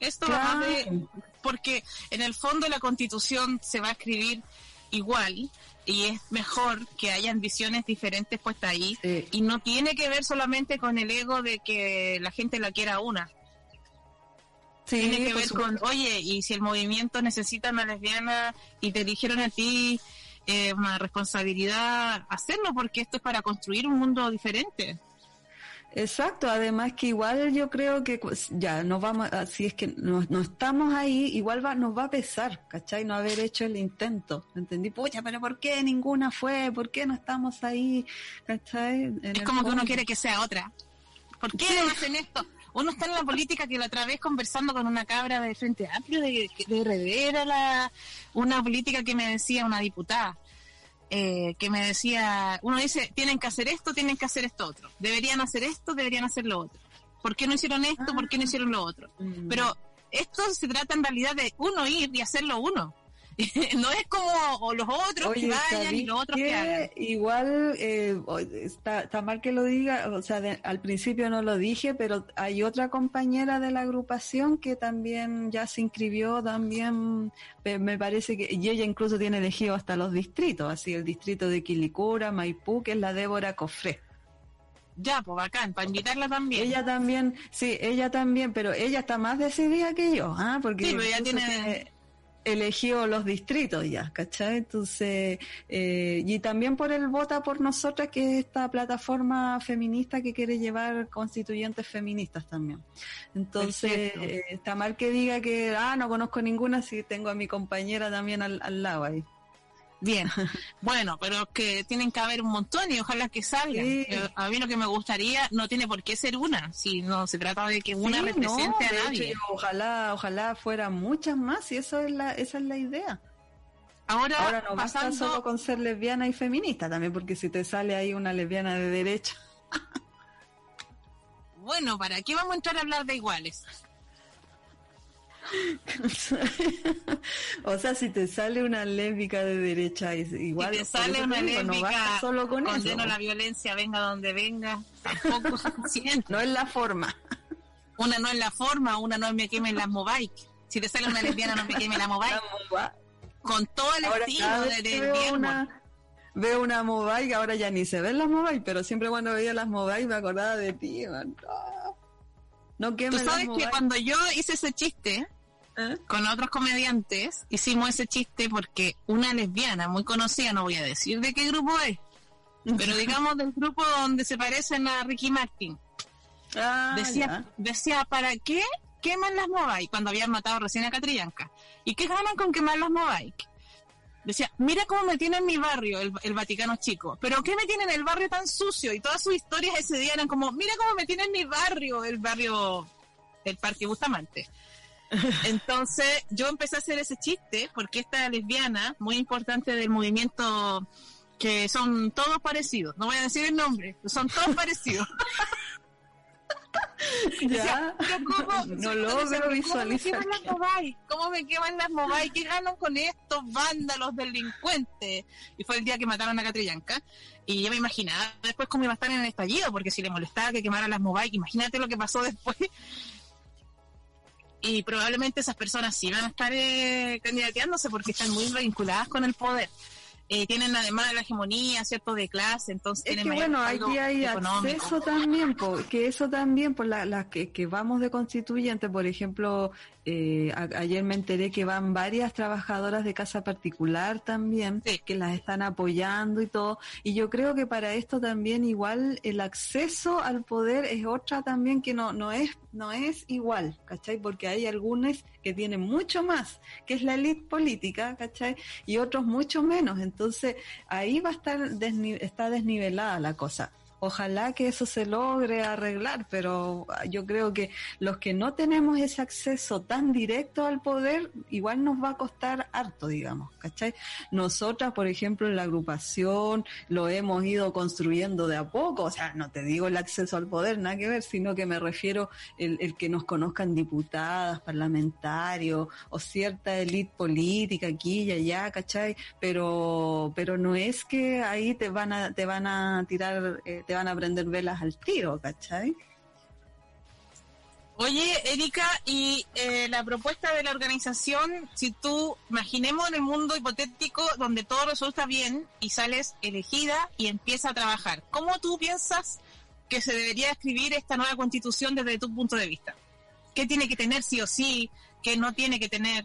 Esto va de, porque en el fondo la constitución se va a escribir igual, y es mejor que hayan visiones diferentes puestas ahí y no tiene que ver solamente con el ego de que la gente la quiera una. tiene que ver con, oye, y si el movimiento necesita una lesbiana y te eligieron a ti eh, una responsabilidad hacerlo porque esto es para construir un mundo diferente. Exacto, además que igual yo creo que pues, ya nos vamos, si es que no, no estamos ahí, igual va, nos va a pesar, ¿cachai? No haber hecho el intento, ¿entendí? Pucha, pero ¿por qué ninguna fue? ¿Por qué no estamos ahí? ¿cachai? es como que uno quiere que sea otra. ¿Por qué no hacen esto? Uno está en la política que la otra vez conversando con una cabra de Frente Amplio de, de la, una política que me decía una diputada eh, que me decía, uno dice, tienen que hacer esto, tienen que hacer esto otro, deberían hacer esto, deberían hacer lo otro. ¿Por qué no hicieron esto? ¿Por qué no hicieron lo otro? Mm. Pero esto se trata en realidad de uno ir y hacerlo uno. (laughs) no es como los otros que vayan y los otros que, hagan. Igual eh, está, está, mal que lo diga, o sea, al principio no lo dije, pero hay otra compañera de la agrupación que también ya se inscribió, también me parece que, y ella incluso tiene elegido hasta los distritos, así el distrito de Quilicura, Maipú, que es la Débora Cofré. Ya, pues bacán, para invitarla también. Ella también, sí, ella también, pero ella está más decidida que yo, ¿ah? Porque sí, pero ella tiene eligió los distritos ya, ¿cachai? Entonces, eh, y también por el Vota por Nosotras, que es esta plataforma feminista que quiere llevar constituyentes feministas también. Entonces, eh, está mal que diga que, ah, no conozco ninguna si tengo a mi compañera también al, al lado ahí. Bien, (laughs) bueno, pero que tienen que haber un montón y ojalá que salgan. A mí lo que me gustaría no tiene por qué ser una, si no se trata de que una represente a nadie. ojalá, ojalá fuera muchas más y eso es la, esa es la idea. Ahora, Ahora no basta pasando... solo con ser lesbiana y feminista también, porque si te sale ahí una lesbiana de derecha. (laughs) Bueno, ¿para qué vamos a entrar a hablar de iguales? (laughs) o sea, si te sale una lésbica de derecha, igual. Si te sale una no lésbica, basta solo con condeno eso. la violencia, venga donde venga, tampoco es (laughs) suficiente. No es la forma. Una no es la forma, una no es me quemen las Mobike. Si te sale una lesbiana, no me queme la Mobike. (laughs) Con todo el Ahora, estilo de, de veo una, veo una Mobile, ahora ya ni se ven las Mobile, pero siempre cuando veía las Mobile me acordaba de ti, man. No, no Tú las sabes que cuando yo hice ese chiste ¿Eh? con otros comediantes, hicimos ese chiste porque una lesbiana muy conocida, no voy a decir de qué grupo es, pero (laughs) digamos del grupo donde se parecen a Ricky Martin, Ah, decía, ya. decía, ¿para qué queman las Mobike cuando habían matado recién a Catrillanca? ¿Y qué ganan con quemar las Mobike? Decía, mira cómo me tiene en mi barrio el, el Vaticano Chico, pero ¿qué me tiene en el barrio tan sucio? Y todas sus historias ese día eran como, mira cómo me tiene en mi barrio, el barrio, el Parque Bustamante. Entonces yo empecé a hacer ese chiste porque esta lesbiana, muy importante del movimiento, que son todos parecidos, no voy a decir el nombre, son todos parecidos. (laughs) Ya. ¿cómo? No logro ¿Cómo visualizar las mobile? ¿Cómo me queman las mobile? ¿Qué ganan con estos vándalos delincuentes? Y fue el día que mataron a Catrillanca. Y yo me imaginaba después cómo iba a estar en el estallido, porque si le molestaba que quemaran las mobile, imagínate lo que pasó después. Y probablemente esas personas sí van a estar eh, candidateándose porque están muy vinculadas con el poder. Eh, tienen además la hegemonía, ¿cierto?, de clase, entonces Es tienen que bueno, aquí hay económico. acceso también, po, que eso también, por las la que, que vamos de constituyente, por ejemplo, eh, a- ayer me enteré que van varias trabajadoras de casa particular también, Sí. que las están apoyando y todo, y yo creo que para esto también igual el acceso al poder es otra también que no, no es, no es igual, ¿cachai? Porque hay algunos que tienen mucho más, que es la élite política, ¿cachai? Y otros mucho menos. Entonces, ahí va a estar desni- está desnivelada la cosa. Ojalá que eso se logre arreglar, pero yo creo que los que no tenemos ese acceso tan directo al poder, igual nos va a costar harto, digamos, ¿cachai? Nosotras, por ejemplo, en la agrupación lo hemos ido construyendo de a poco, o sea, no te digo el acceso al poder, nada que ver, sino que me refiero el, que nos conozcan diputadas, parlamentarios o cierta élite política aquí y allá, ¿cachai? Pero, pero no es que ahí te van a, te van a tirar, eh, te van a prender velas al tiro, ¿cachai? Oye, Erika, y eh, la propuesta de la organización, si tú, imaginemos en el mundo hipotético donde todo resulta bien y sales elegida y empieza a trabajar, ¿cómo tú piensas que se debería escribir esta nueva constitución desde tu punto de vista? ¿Qué tiene que tener sí o sí? ¿Qué no tiene que tener?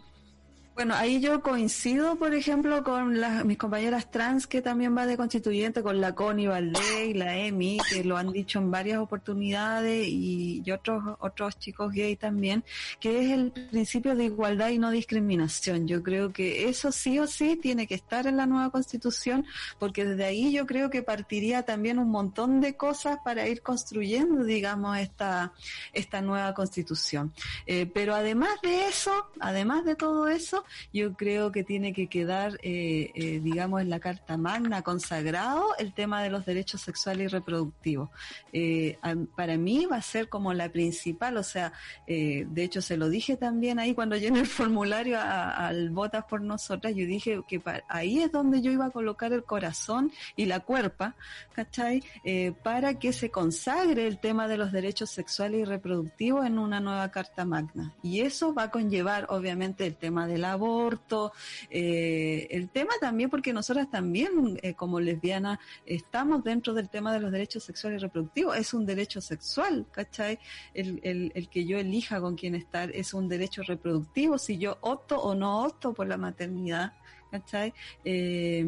Bueno, ahí yo coincido, por ejemplo, con las, mis compañeras trans que también va de constituyente, con la Connie Valdés y la Emi, que lo han dicho en varias oportunidades, y, y otros, otros chicos gay también, que es el principio de igualdad y no discriminación. Yo creo que eso sí o sí tiene que estar en la nueva constitución, porque desde ahí yo creo que partiría también un montón de cosas para ir construyendo, digamos, esta, esta nueva constitución. Eh, pero además de eso, además de todo eso, yo creo que tiene que quedar, eh, eh, digamos, en la Carta Magna consagrado el tema de los derechos sexuales y reproductivos. Eh, para mí va a ser como la principal, o sea, de hecho se lo dije también ahí cuando llené el formulario al Votas por Nosotras, yo dije que pa- ahí es donde yo iba a colocar el corazón y la cuerpa, ¿cachai? Para que se consagre el tema de los derechos sexuales y reproductivos en una nueva Carta Magna. Y eso va a conllevar, obviamente, el tema del aborto, eh, el tema también, porque nosotras también, eh, como lesbianas, estamos dentro del tema de los derechos sexuales y reproductivos. Es un derecho sexual, ¿cachai? El, el, que yo elija con quién estar es un derecho reproductivo, si yo opto o no opto por la maternidad. ¿Cachai? Eh,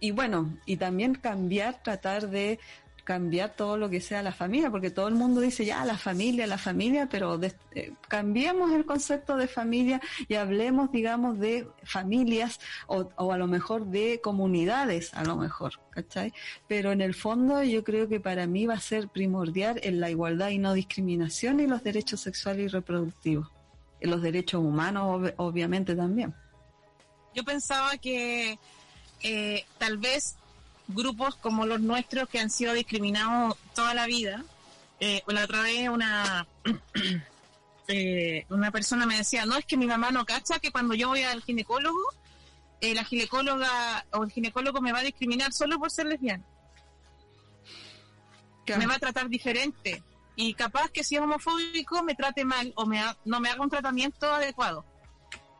y bueno, y también cambiar, tratar de cambiar todo lo que sea la familia, porque todo el mundo dice ya la familia, la familia, pero de- eh, cambiemos el concepto de familia y hablemos, digamos, de familias o, o a lo mejor de comunidades, a lo mejor, ¿cachai? Pero en el fondo yo creo que para mí va a ser primordial en la igualdad y no discriminación y los derechos sexuales y reproductivos, los derechos humanos ob- obviamente también. yo pensaba que eh, tal vez grupos como los nuestros que han sido discriminados toda la vida, eh, la otra vez una (clears throat) eh, una persona me decía, no, es que mi mamá no cacha que cuando yo voy al ginecólogo, eh, la ginecóloga o el ginecólogo me va a discriminar solo por ser lesbiana. Me va a tratar diferente. Y capaz que si es homofóbico me trate mal o me no me haga un tratamiento adecuado.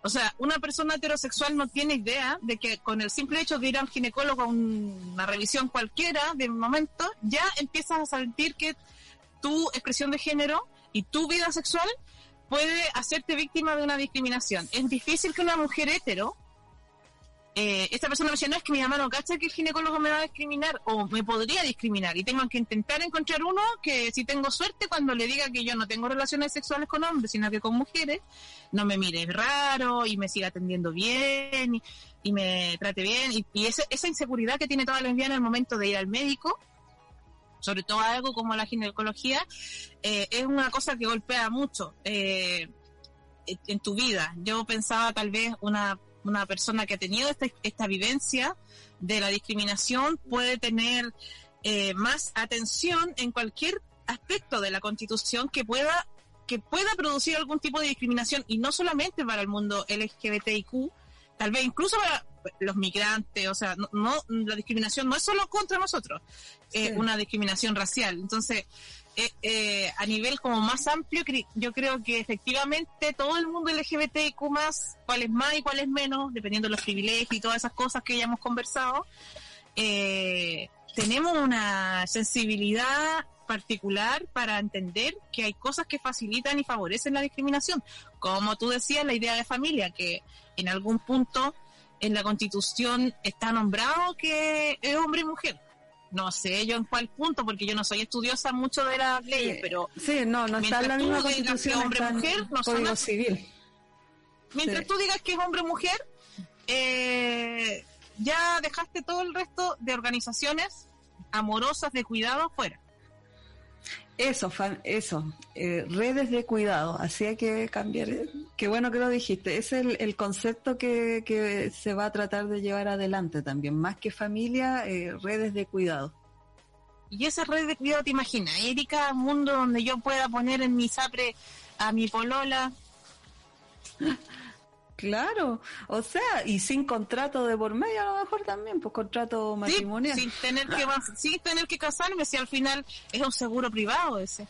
O sea, una persona heterosexual no tiene idea de que con el simple hecho de ir al ginecólogo a una revisión cualquiera de momento, ya empiezas a sentir que tu expresión de género y tu vida sexual puede hacerte víctima de una discriminación. Es difícil que una mujer hetero, eh, esta persona me dice, no es que mi mamá no cacha que el ginecólogo me va a discriminar o me podría discriminar y tengo que intentar encontrar uno que si tengo suerte cuando le diga que yo no tengo relaciones sexuales con hombres, sino que con mujeres, no me mire raro y me siga atendiendo bien y, me trate bien. Y, y esa, esa inseguridad que tiene toda la lesbiana al momento de ir al médico, sobre todo algo como la ginecología, eh, es una cosa que golpea mucho eh, en tu vida. Yo pensaba tal vez una, una persona que ha tenido esta, esta vivencia de la discriminación puede tener eh, más atención en cualquier aspecto de la constitución que pueda que pueda producir algún tipo de discriminación y no solamente para el mundo LGBTIQ, tal vez incluso para los migrantes, o sea, no, la discriminación no es solo contra nosotros, es una discriminación racial. Entonces, eh, eh, a nivel como más amplio, yo creo que efectivamente todo el mundo LGBTIQ más, cuál es más y cuál es menos, dependiendo de los privilegios y todas esas cosas que ya hemos conversado, eh, tenemos una sensibilidad particular para entender que hay cosas que facilitan y favorecen la discriminación. Como tú decías, la idea de familia, que en algún punto en la constitución está nombrado que es hombre y mujer. No sé yo en cuál punto, porque yo no soy estudiosa mucho de las leyes, pero... Sí, no, no está en la misma constitución. hombre mujer, no Código Civil. Mientras tú digas que es hombre mujer, eh, ya dejaste todo el resto de organizaciones amorosas de cuidado fuera. Eso, eso, eh, redes de cuidado, así hay que cambiar, qué bueno que lo dijiste, es el, el concepto que, que, se va a tratar de llevar adelante también, más que familia, eh, redes de cuidado. Y esa red de cuidado, ¿te imaginas? Erika, un mundo donde yo pueda poner en mi sapre a mi polola. (laughs) Claro, o sea, y sin contrato de por medio a lo mejor también, pues contrato matrimonial. sin tener que sin tener que casarme, si al final es un seguro privado ese.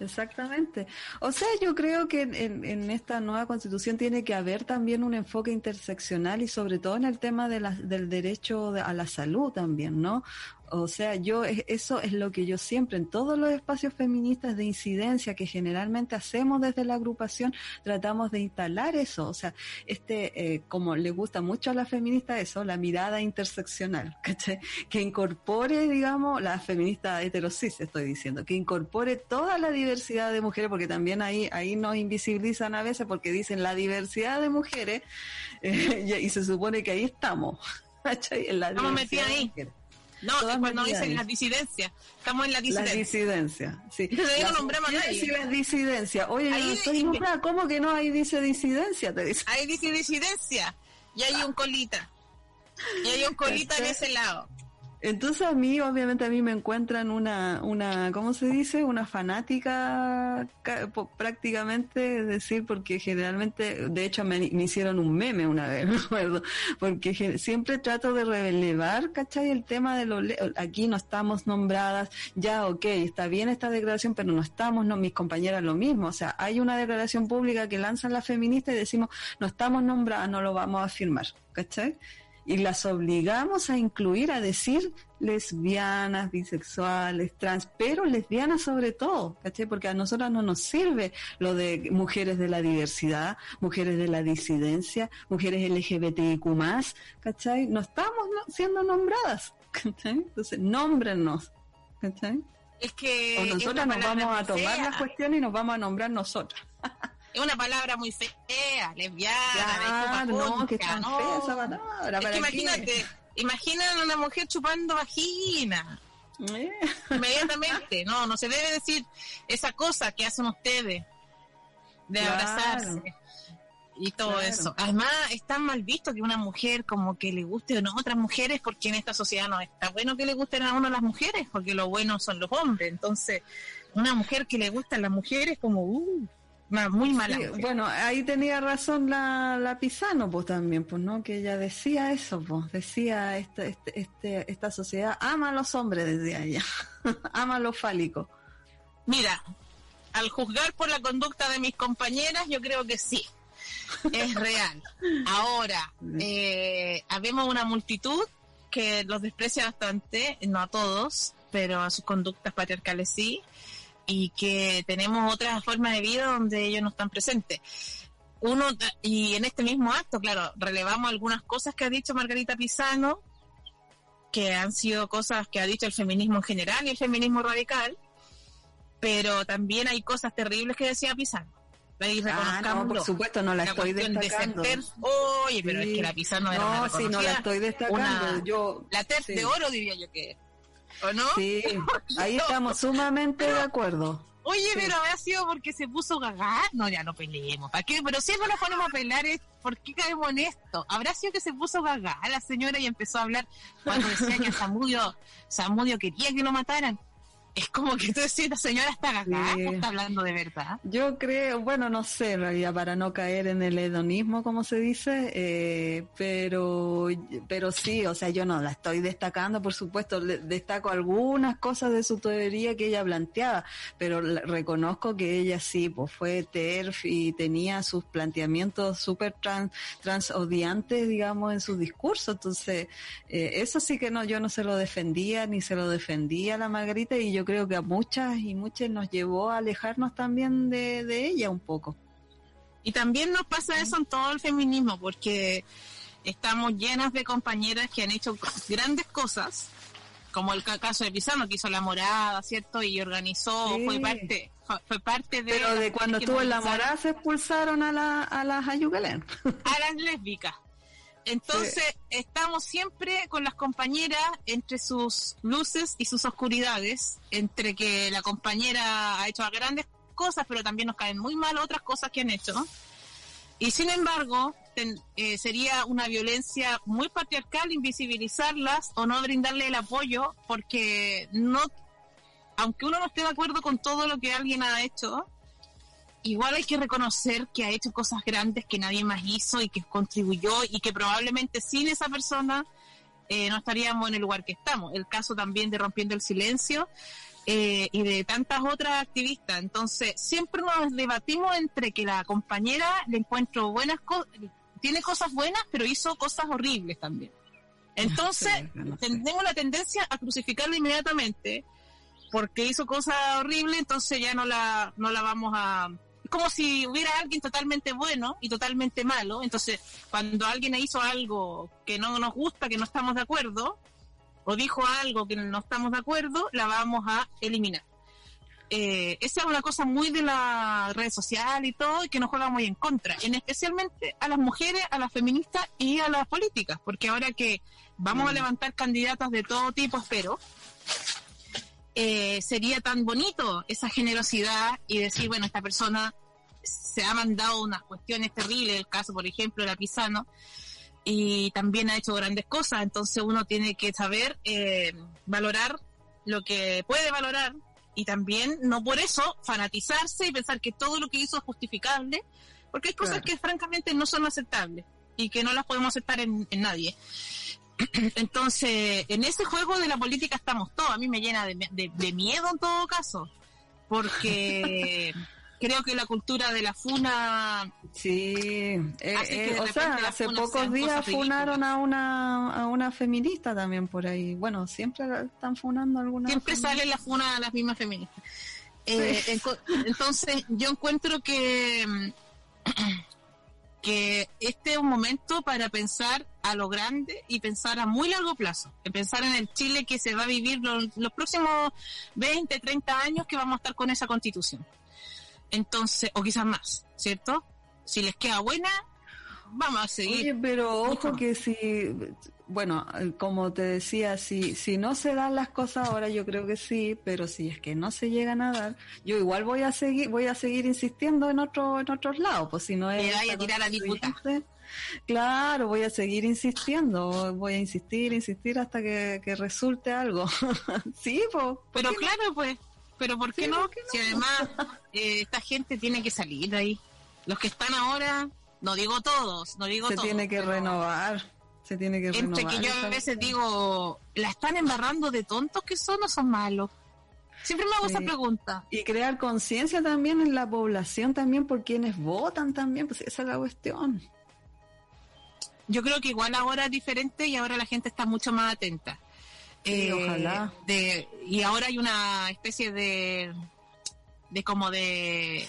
Exactamente. O sea, yo creo que en, en, esta nueva constitución tiene que haber también un enfoque interseccional y sobre todo en el tema de la, del derecho a la salud también, ¿no? O sea, yo eso es lo que yo siempre en todos los espacios feministas de incidencia que generalmente hacemos desde la agrupación tratamos de instalar eso. O sea, este eh, como le gusta mucho a la feminista eso, la mirada interseccional, (laughs) ¿cachai? Que incorpore, digamos, la feminista heterosis, estoy diciendo, que incorpore toda la diversidad de mujeres, porque también ahí ahí nos invisibilizan a veces porque dicen la diversidad de mujeres eh, (laughs) y se supone que ahí estamos. (laughs) En la estamos metidas ahí. No, cuando dicen las disidencias. Estamos en la disidencia. La disidencia, sí. no nombramos a nadie. las disidencias. Oye, no estoy nombrada. ¿Cómo que no hay dice disidencia? Te dice. Hay dice disidencia. Y hay un colita. Y hay un colita en ese lado. Entonces a mí, obviamente a mí me encuentran una, una, ¿cómo se dice? Una fanática prácticamente, es decir, porque generalmente, de hecho me, hicieron un meme una vez, (laughs) me acuerdo, porque siempre trato de relevar, ¿cachai? El tema de los, aquí no estamos nombradas, ya, ok, está bien esta declaración, pero no estamos, no, mis compañeras lo mismo, o sea, hay una declaración pública que lanzan las feministas y decimos, no estamos nombradas, no lo vamos a firmar, ¿cachai? Y las obligamos a incluir, a decir lesbianas, bisexuales, trans, pero lesbianas sobre todo, ¿cachai? Porque a nosotras no nos sirve lo de mujeres de la diversidad, mujeres de la disidencia, mujeres LGBTIQ+, ¿cachai? No estamos siendo nombradas, ¿cachai? Entonces, nómbrennos, ¿cachai? Es que... O nosotras nos vamos a tomar la cuestión y nos vamos a nombrar nosotras. (laughs) es una palabra muy fea, lesbiana, no, que tan fea esa palabra. Es que imagínate, imaginan a una mujer chupando vagina. Eh. Inmediatamente, no, no se debe decir esa cosa que hacen ustedes de abrazarse. y todo eso. Además, es tan mal visto que una mujer como que le guste a otras mujeres, porque en esta sociedad no está bueno que le gusten a uno las mujeres, porque lo bueno son los hombres. Entonces, una mujer que le gustan las mujeres como, uh, muy mala. bueno, ahí tenía razón la, la Pisano, pues también, pues, ¿no? Que ella decía eso, pues, decía, este, este, este, esta sociedad ama a los hombres, desde allá, (laughs) ama a los fálicos. Mira, al juzgar por la conducta de mis compañeras, yo creo que sí es (laughs) real. Ahora, eh, habemos una multitud que los desprecia bastante, no a todos, pero a sus conductas patriarcales sí, y que tenemos otra forma de vida donde ellos no están presentes. Uno, y en este mismo acto, claro, relevamos algunas cosas que ha dicho Margarita Pisano, que han sido cosas que ha dicho el feminismo en general y el feminismo radical, pero también hay cosas terribles que decía Pisano Ah, no, por supuesto, no la, estoy destacando. Oye, pero es que la pizza no era No, sí, no la estoy destacando. yo, la TERF de oro diría yo que ¿O no? Sí, (laughs) ahí estamos sumamente de acuerdo. Oye, pero ha sido porque se puso gaga. No, ya no peleemos. ¿Para qué? Pero siempre nos ponemos a pelear, ¿por qué caemos en esto? ¿Habrá sido que se puso gaga la señora y empezó a hablar cuando decía que (laughs) Samudio, Samudio quería que lo mataran? Es como que tú decís, la señora está está hablando de verdad. Yo creo, bueno, no sé, en realidad, para no caer en el hedonismo, como se dice, eh, pero, pero sí, o sea, yo no la estoy destacando, por supuesto, destaco algunas cosas de su teoría que ella planteaba, pero reconozco que ella sí, pues fue TERF y tenía sus planteamientos súper trans, transodiantes, digamos, en su discurso, entonces, eh, eso sí que no, yo no se lo defendía, ni se lo defendía a la Margarita, y yo creo que a muchas y muchas nos llevó a alejarnos también de, ella un poco. Y también nos pasa eso en todo el feminismo, porque estamos llenas de compañeras que han hecho grandes cosas, como el caso de Pizarro, que hizo la morada, ¿cierto? Y organizó, fue parte fue parte de... Pero de cuando estuvo en la morada se expulsaron a, la, a las ayugalén. A las lésbicas. Entonces, estamos siempre con las compañeras entre sus luces y sus oscuridades, entre que la compañera ha hecho grandes cosas, pero también nos caen muy mal otras cosas que han hecho. Y sin embargo, eh, sería una violencia muy patriarcal invisibilizarlas o no brindarle el apoyo, porque no, aunque uno no esté de acuerdo con todo lo que alguien ha hecho, igual hay que reconocer que ha hecho cosas grandes que nadie más hizo y que contribuyó y que probablemente sin esa persona eh, no estaríamos en el lugar que estamos. El caso también de Rompiendo el Silencio eh, y de tantas otras activistas. Entonces, siempre nos debatimos entre que la compañera le encuentro buenas cosas, tiene cosas buenas, pero hizo cosas horribles también. Entonces, tenemos la tendencia a crucificarla inmediatamente porque hizo cosas horribles, entonces ya no la, no la vamos a, como si hubiera alguien totalmente bueno y totalmente malo. Entonces, cuando alguien hizo algo que no nos gusta, que no estamos de acuerdo, o dijo algo que no estamos de acuerdo, la vamos a eliminar. Eh, esa es una cosa muy de la red social y todo, y que nos juega muy en contra, en especialmente a las mujeres, a las feministas y a las políticas, porque ahora que vamos a mm. levantar candidatas de todo tipo, espero, eh, sería tan bonito esa generosidad y decir, bueno, esta persona se ha mandado unas cuestiones terribles, el caso, por ejemplo, de la Pisano, y también ha hecho grandes cosas, entonces uno tiene que saber eh, valorar lo que puede valorar y también no por eso fanatizarse y pensar que todo lo que hizo es justificable, porque hay cosas que francamente no son aceptables y que no las podemos aceptar en nadie. Entonces, en ese juego de la política estamos todos. A mí me llena de, miedo en todo caso, porque (laughs) creo que la cultura de la funa. Sí, eh, eh, o sea, hace pocos días funaron a una, a una feminista también por ahí. Bueno, siempre están funando alguna. Siempre sale la funa a las mismas feministas. Eh, entonces, yo encuentro que (clears throat) que este es un momento para pensar a lo grande y pensar a muy largo plazo, pensar en el Chile que se va a vivir los, próximos 20, 30 años que vamos a estar con esa constitución. Entonces, o quizás más, ¿cierto? Si les queda buena, vamos a seguir. Oye, pero ojo que si bueno, como te decía, si, si no se dan las cosas ahora, yo creo que sí, pero si es que no se llegan a dar, yo igual voy a seguir, voy a seguir insistiendo en otro, en otros lados, pues si no es. a tirar a Claro, voy a seguir insistiendo, voy a insistir, insistir hasta que, resulte algo. (laughs) sí, pues. Pero claro, pues, pero ¿por qué, no? Si además eh, esta gente tiene que salir de ahí. Los que están ahora, no digo todos, no digo se todos. Se tiene que renovar. Se tiene que Entre que yo a veces digo, ¿la están embarrando de tontos que son o son malos? Siempre me hago esa pregunta. Y crear conciencia también en la población, también por quienes votan también, pues esa es la cuestión. Yo creo que igual ahora es diferente y ahora la gente está mucho más atenta. Eh, ojalá. De, y ahora hay una especie de, de como de,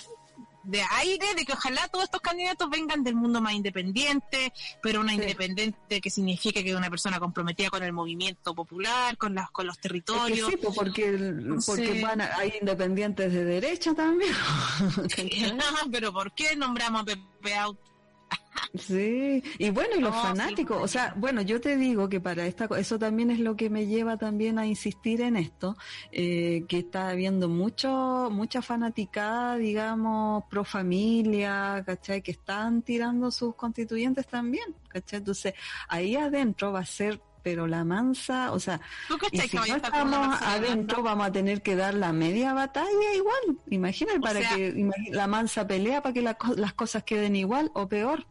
de aire de que ojalá todos estos candidatos vengan del mundo más independiente, pero una independiente que signifique que una persona comprometida con el movimiento popular, con las con los territorios. sí, porque porque van hay independientes de derecha también. (laughs) (laughs) pero ¿por qué nombramos a Pepe Out? Sí, y bueno, y los fanáticos, o sea, bueno, yo te digo que para esta, eso también es lo que me lleva también a insistir en esto, eh, que está habiendo mucho, mucha fanaticada, digamos, pro familia, ¿cachai? Que están tirando sus constituyentes también, ¿cachai? Entonces, ahí adentro va a ser pero la mansa, o sea, y si no estamos adentro vamos a tener que dar la media batalla igual. Imagínate para que la mansa pelea para que las cosas queden igual o peor.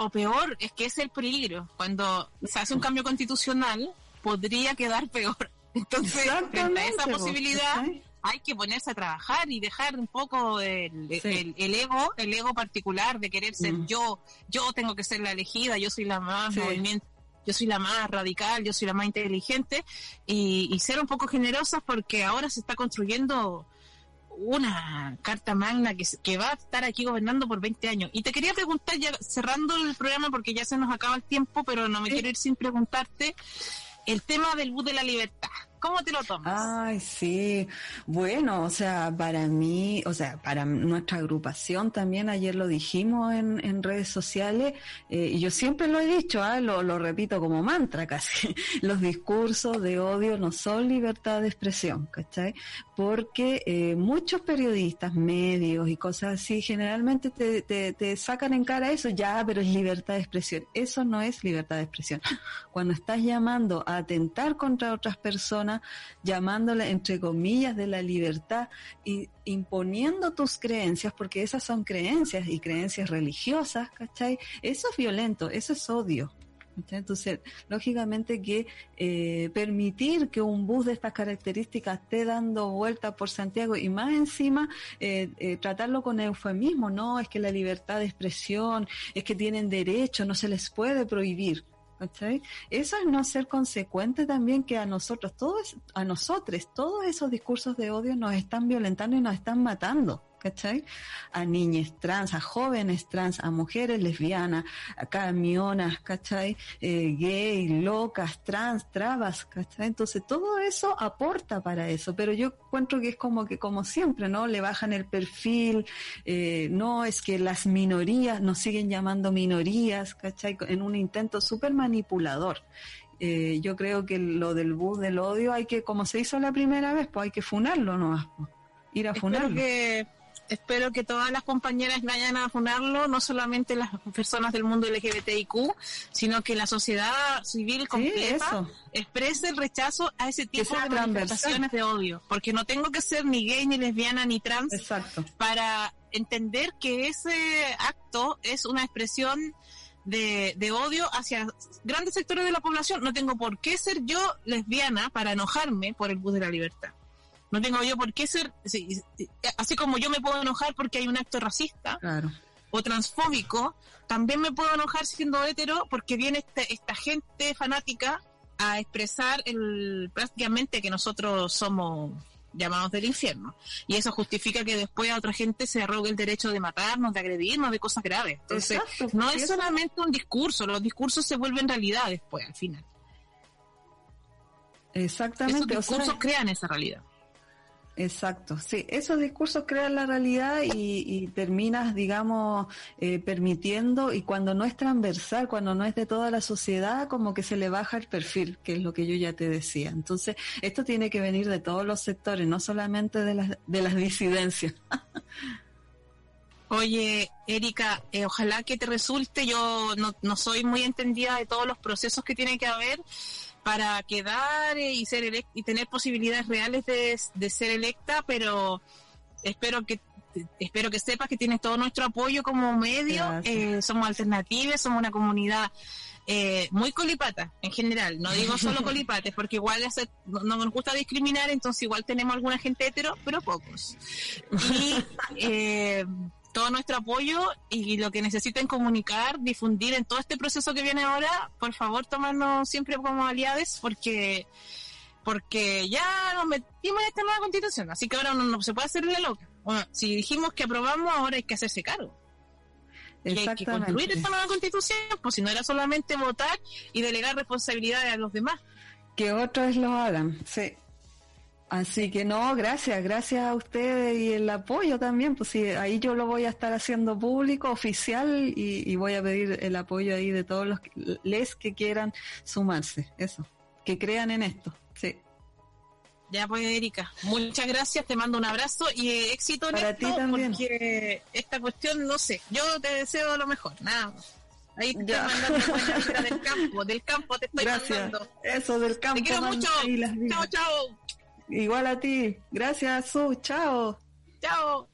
O peor, es que es el peligro. Cuando se hace un cambio constitucional, podría quedar peor. (laughs) Entonces, frente a esa posibilidad, hay que ponerse a trabajar y dejar un poco el, ego, el ego particular de querer ser mm. yo, yo tengo que ser la elegida, yo soy la más movimiento, yo soy la más radical, yo soy la más inteligente y, y ser un poco generosas porque ahora se está construyendo una carta magna que, que va a estar aquí gobernando por 20 años. Y te quería preguntar, ya cerrando el programa, porque ya se nos acaba el tiempo, pero no me quiero ir sin preguntarte, el tema del bus de la libertad. ¿Cómo te lo tomas? Ay, sí. Bueno, o sea, para mí, o sea, para nuestra agrupación también, ayer lo dijimos en, redes sociales, eh, y yo siempre lo he dicho, lo, lo repito como mantra casi, (laughs) los discursos de odio no son libertad de expresión, ¿cachai? Porque eh, muchos periodistas, medios y cosas así, generalmente te, te, te sacan en cara eso, ya, pero es libertad de expresión. Eso no es libertad de expresión. (laughs) Cuando estás llamando a atentar contra otras personas, llamándole entre comillas de la libertad y imponiendo tus creencias, porque esas son creencias y creencias religiosas, ¿cachai? Eso es violento, eso es odio. Entonces, lógicamente que eh, permitir que un bus de estas características esté dando vuelta por Santiago y más encima eh, eh, tratarlo con eufemismo, no, es que la libertad de expresión, es que tienen derecho, no se les puede prohibir. Eso es no ser consecuente también que a nosotros, todos, a nosotros, todos esos discursos de odio nos están violentando y nos están matando. ¿Cachai? A niñas trans, a jóvenes trans, a mujeres lesbianas, a camionas, ¿cachai? Eh, gay, locas, trans, trabas, ¿cachai? Entonces todo eso aporta para eso, pero yo encuentro que es como que, como siempre, ¿no? Le bajan el perfil, eh, no es que las minorías nos siguen llamando minorías, ¿cachai? En un intento súper manipulador. Eh, yo creo que lo del bus del odio hay que, como se hizo la primera vez, pues hay que funarlo ¿no? ir a funarlo espero que todas las compañeras vayan a funarlo, no solamente las personas del mundo LGBTIQ, sino que la sociedad civil completa exprese el rechazo a ese tipo de manifestaciones de odio, porque no tengo que ser ni gay, ni lesbiana, ni trans para entender que ese acto es una expresión de, de, odio hacia grandes sectores de la población. No tengo por qué ser yo lesbiana para enojarme por el bus de la libertad. No tengo yo por qué ser, así como yo me puedo enojar porque hay un acto racista o transfóbico, también me puedo enojar siendo hetero porque viene este, esta gente fanática a expresar el, prácticamente que nosotros somos llamados del infierno. Y eso justifica que después a otra gente se arrogue el derecho de matarnos, de agredirnos, de cosas graves. Entonces, no es solamente un discurso, los discursos se vuelven realidad después, al final. Exactamente. Esos discursos crean esa realidad. Exacto, sí, esos discursos crean la realidad y, terminas, digamos, eh, permitiendo, y cuando no es transversal, cuando no es de toda la sociedad, como que se le baja el perfil, que es lo que yo ya te decía. Entonces, esto tiene que venir de todos los sectores, no solamente de las, de las disidencias. Oye, Erika, eh, ojalá que te resulte, yo no, no soy muy entendida de todos los procesos que tiene que haber, para quedar y ser y tener posibilidades reales de, ser electa, pero espero que espero que sepas que tienes todo nuestro apoyo como medio. Eh, somos alternativas, somos una comunidad eh, muy colipata en general. No digo solo (laughs) colipates, porque igual no, nos gusta discriminar, entonces igual tenemos alguna gente hetero, pero pocos. Y (laughs) eh, todo nuestro apoyo y lo que necesiten comunicar, difundir en todo este proceso que viene ahora, por favor, tomarnos siempre como aliados porque porque ya nos metimos en esta nueva constitución, así que ahora no, se puede hacer la loca. si dijimos que aprobamos, ahora hay que hacerse cargo. Y hay que construir esta nueva constitución, pues si no era solamente votar y delegar responsabilidades a los demás. Que otros lo hagan, sí. Así que no, gracias, gracias a ustedes y el apoyo también, pues sí, ahí yo lo voy a estar haciendo público, oficial y, voy a pedir el apoyo ahí de todos los les que quieran sumarse, eso, que crean en esto, sí. Ya pues Erika, muchas gracias, te mando un abrazo y éxito en Para ti también. porque esta cuestión, no sé, yo te deseo lo mejor, nada Ahí te estoy mandando del campo, del campo te estoy Gracias. Eso del campo. Te quiero mucho. Chao, chao. Igual a ti. Gracias, Su. Chao. Chao.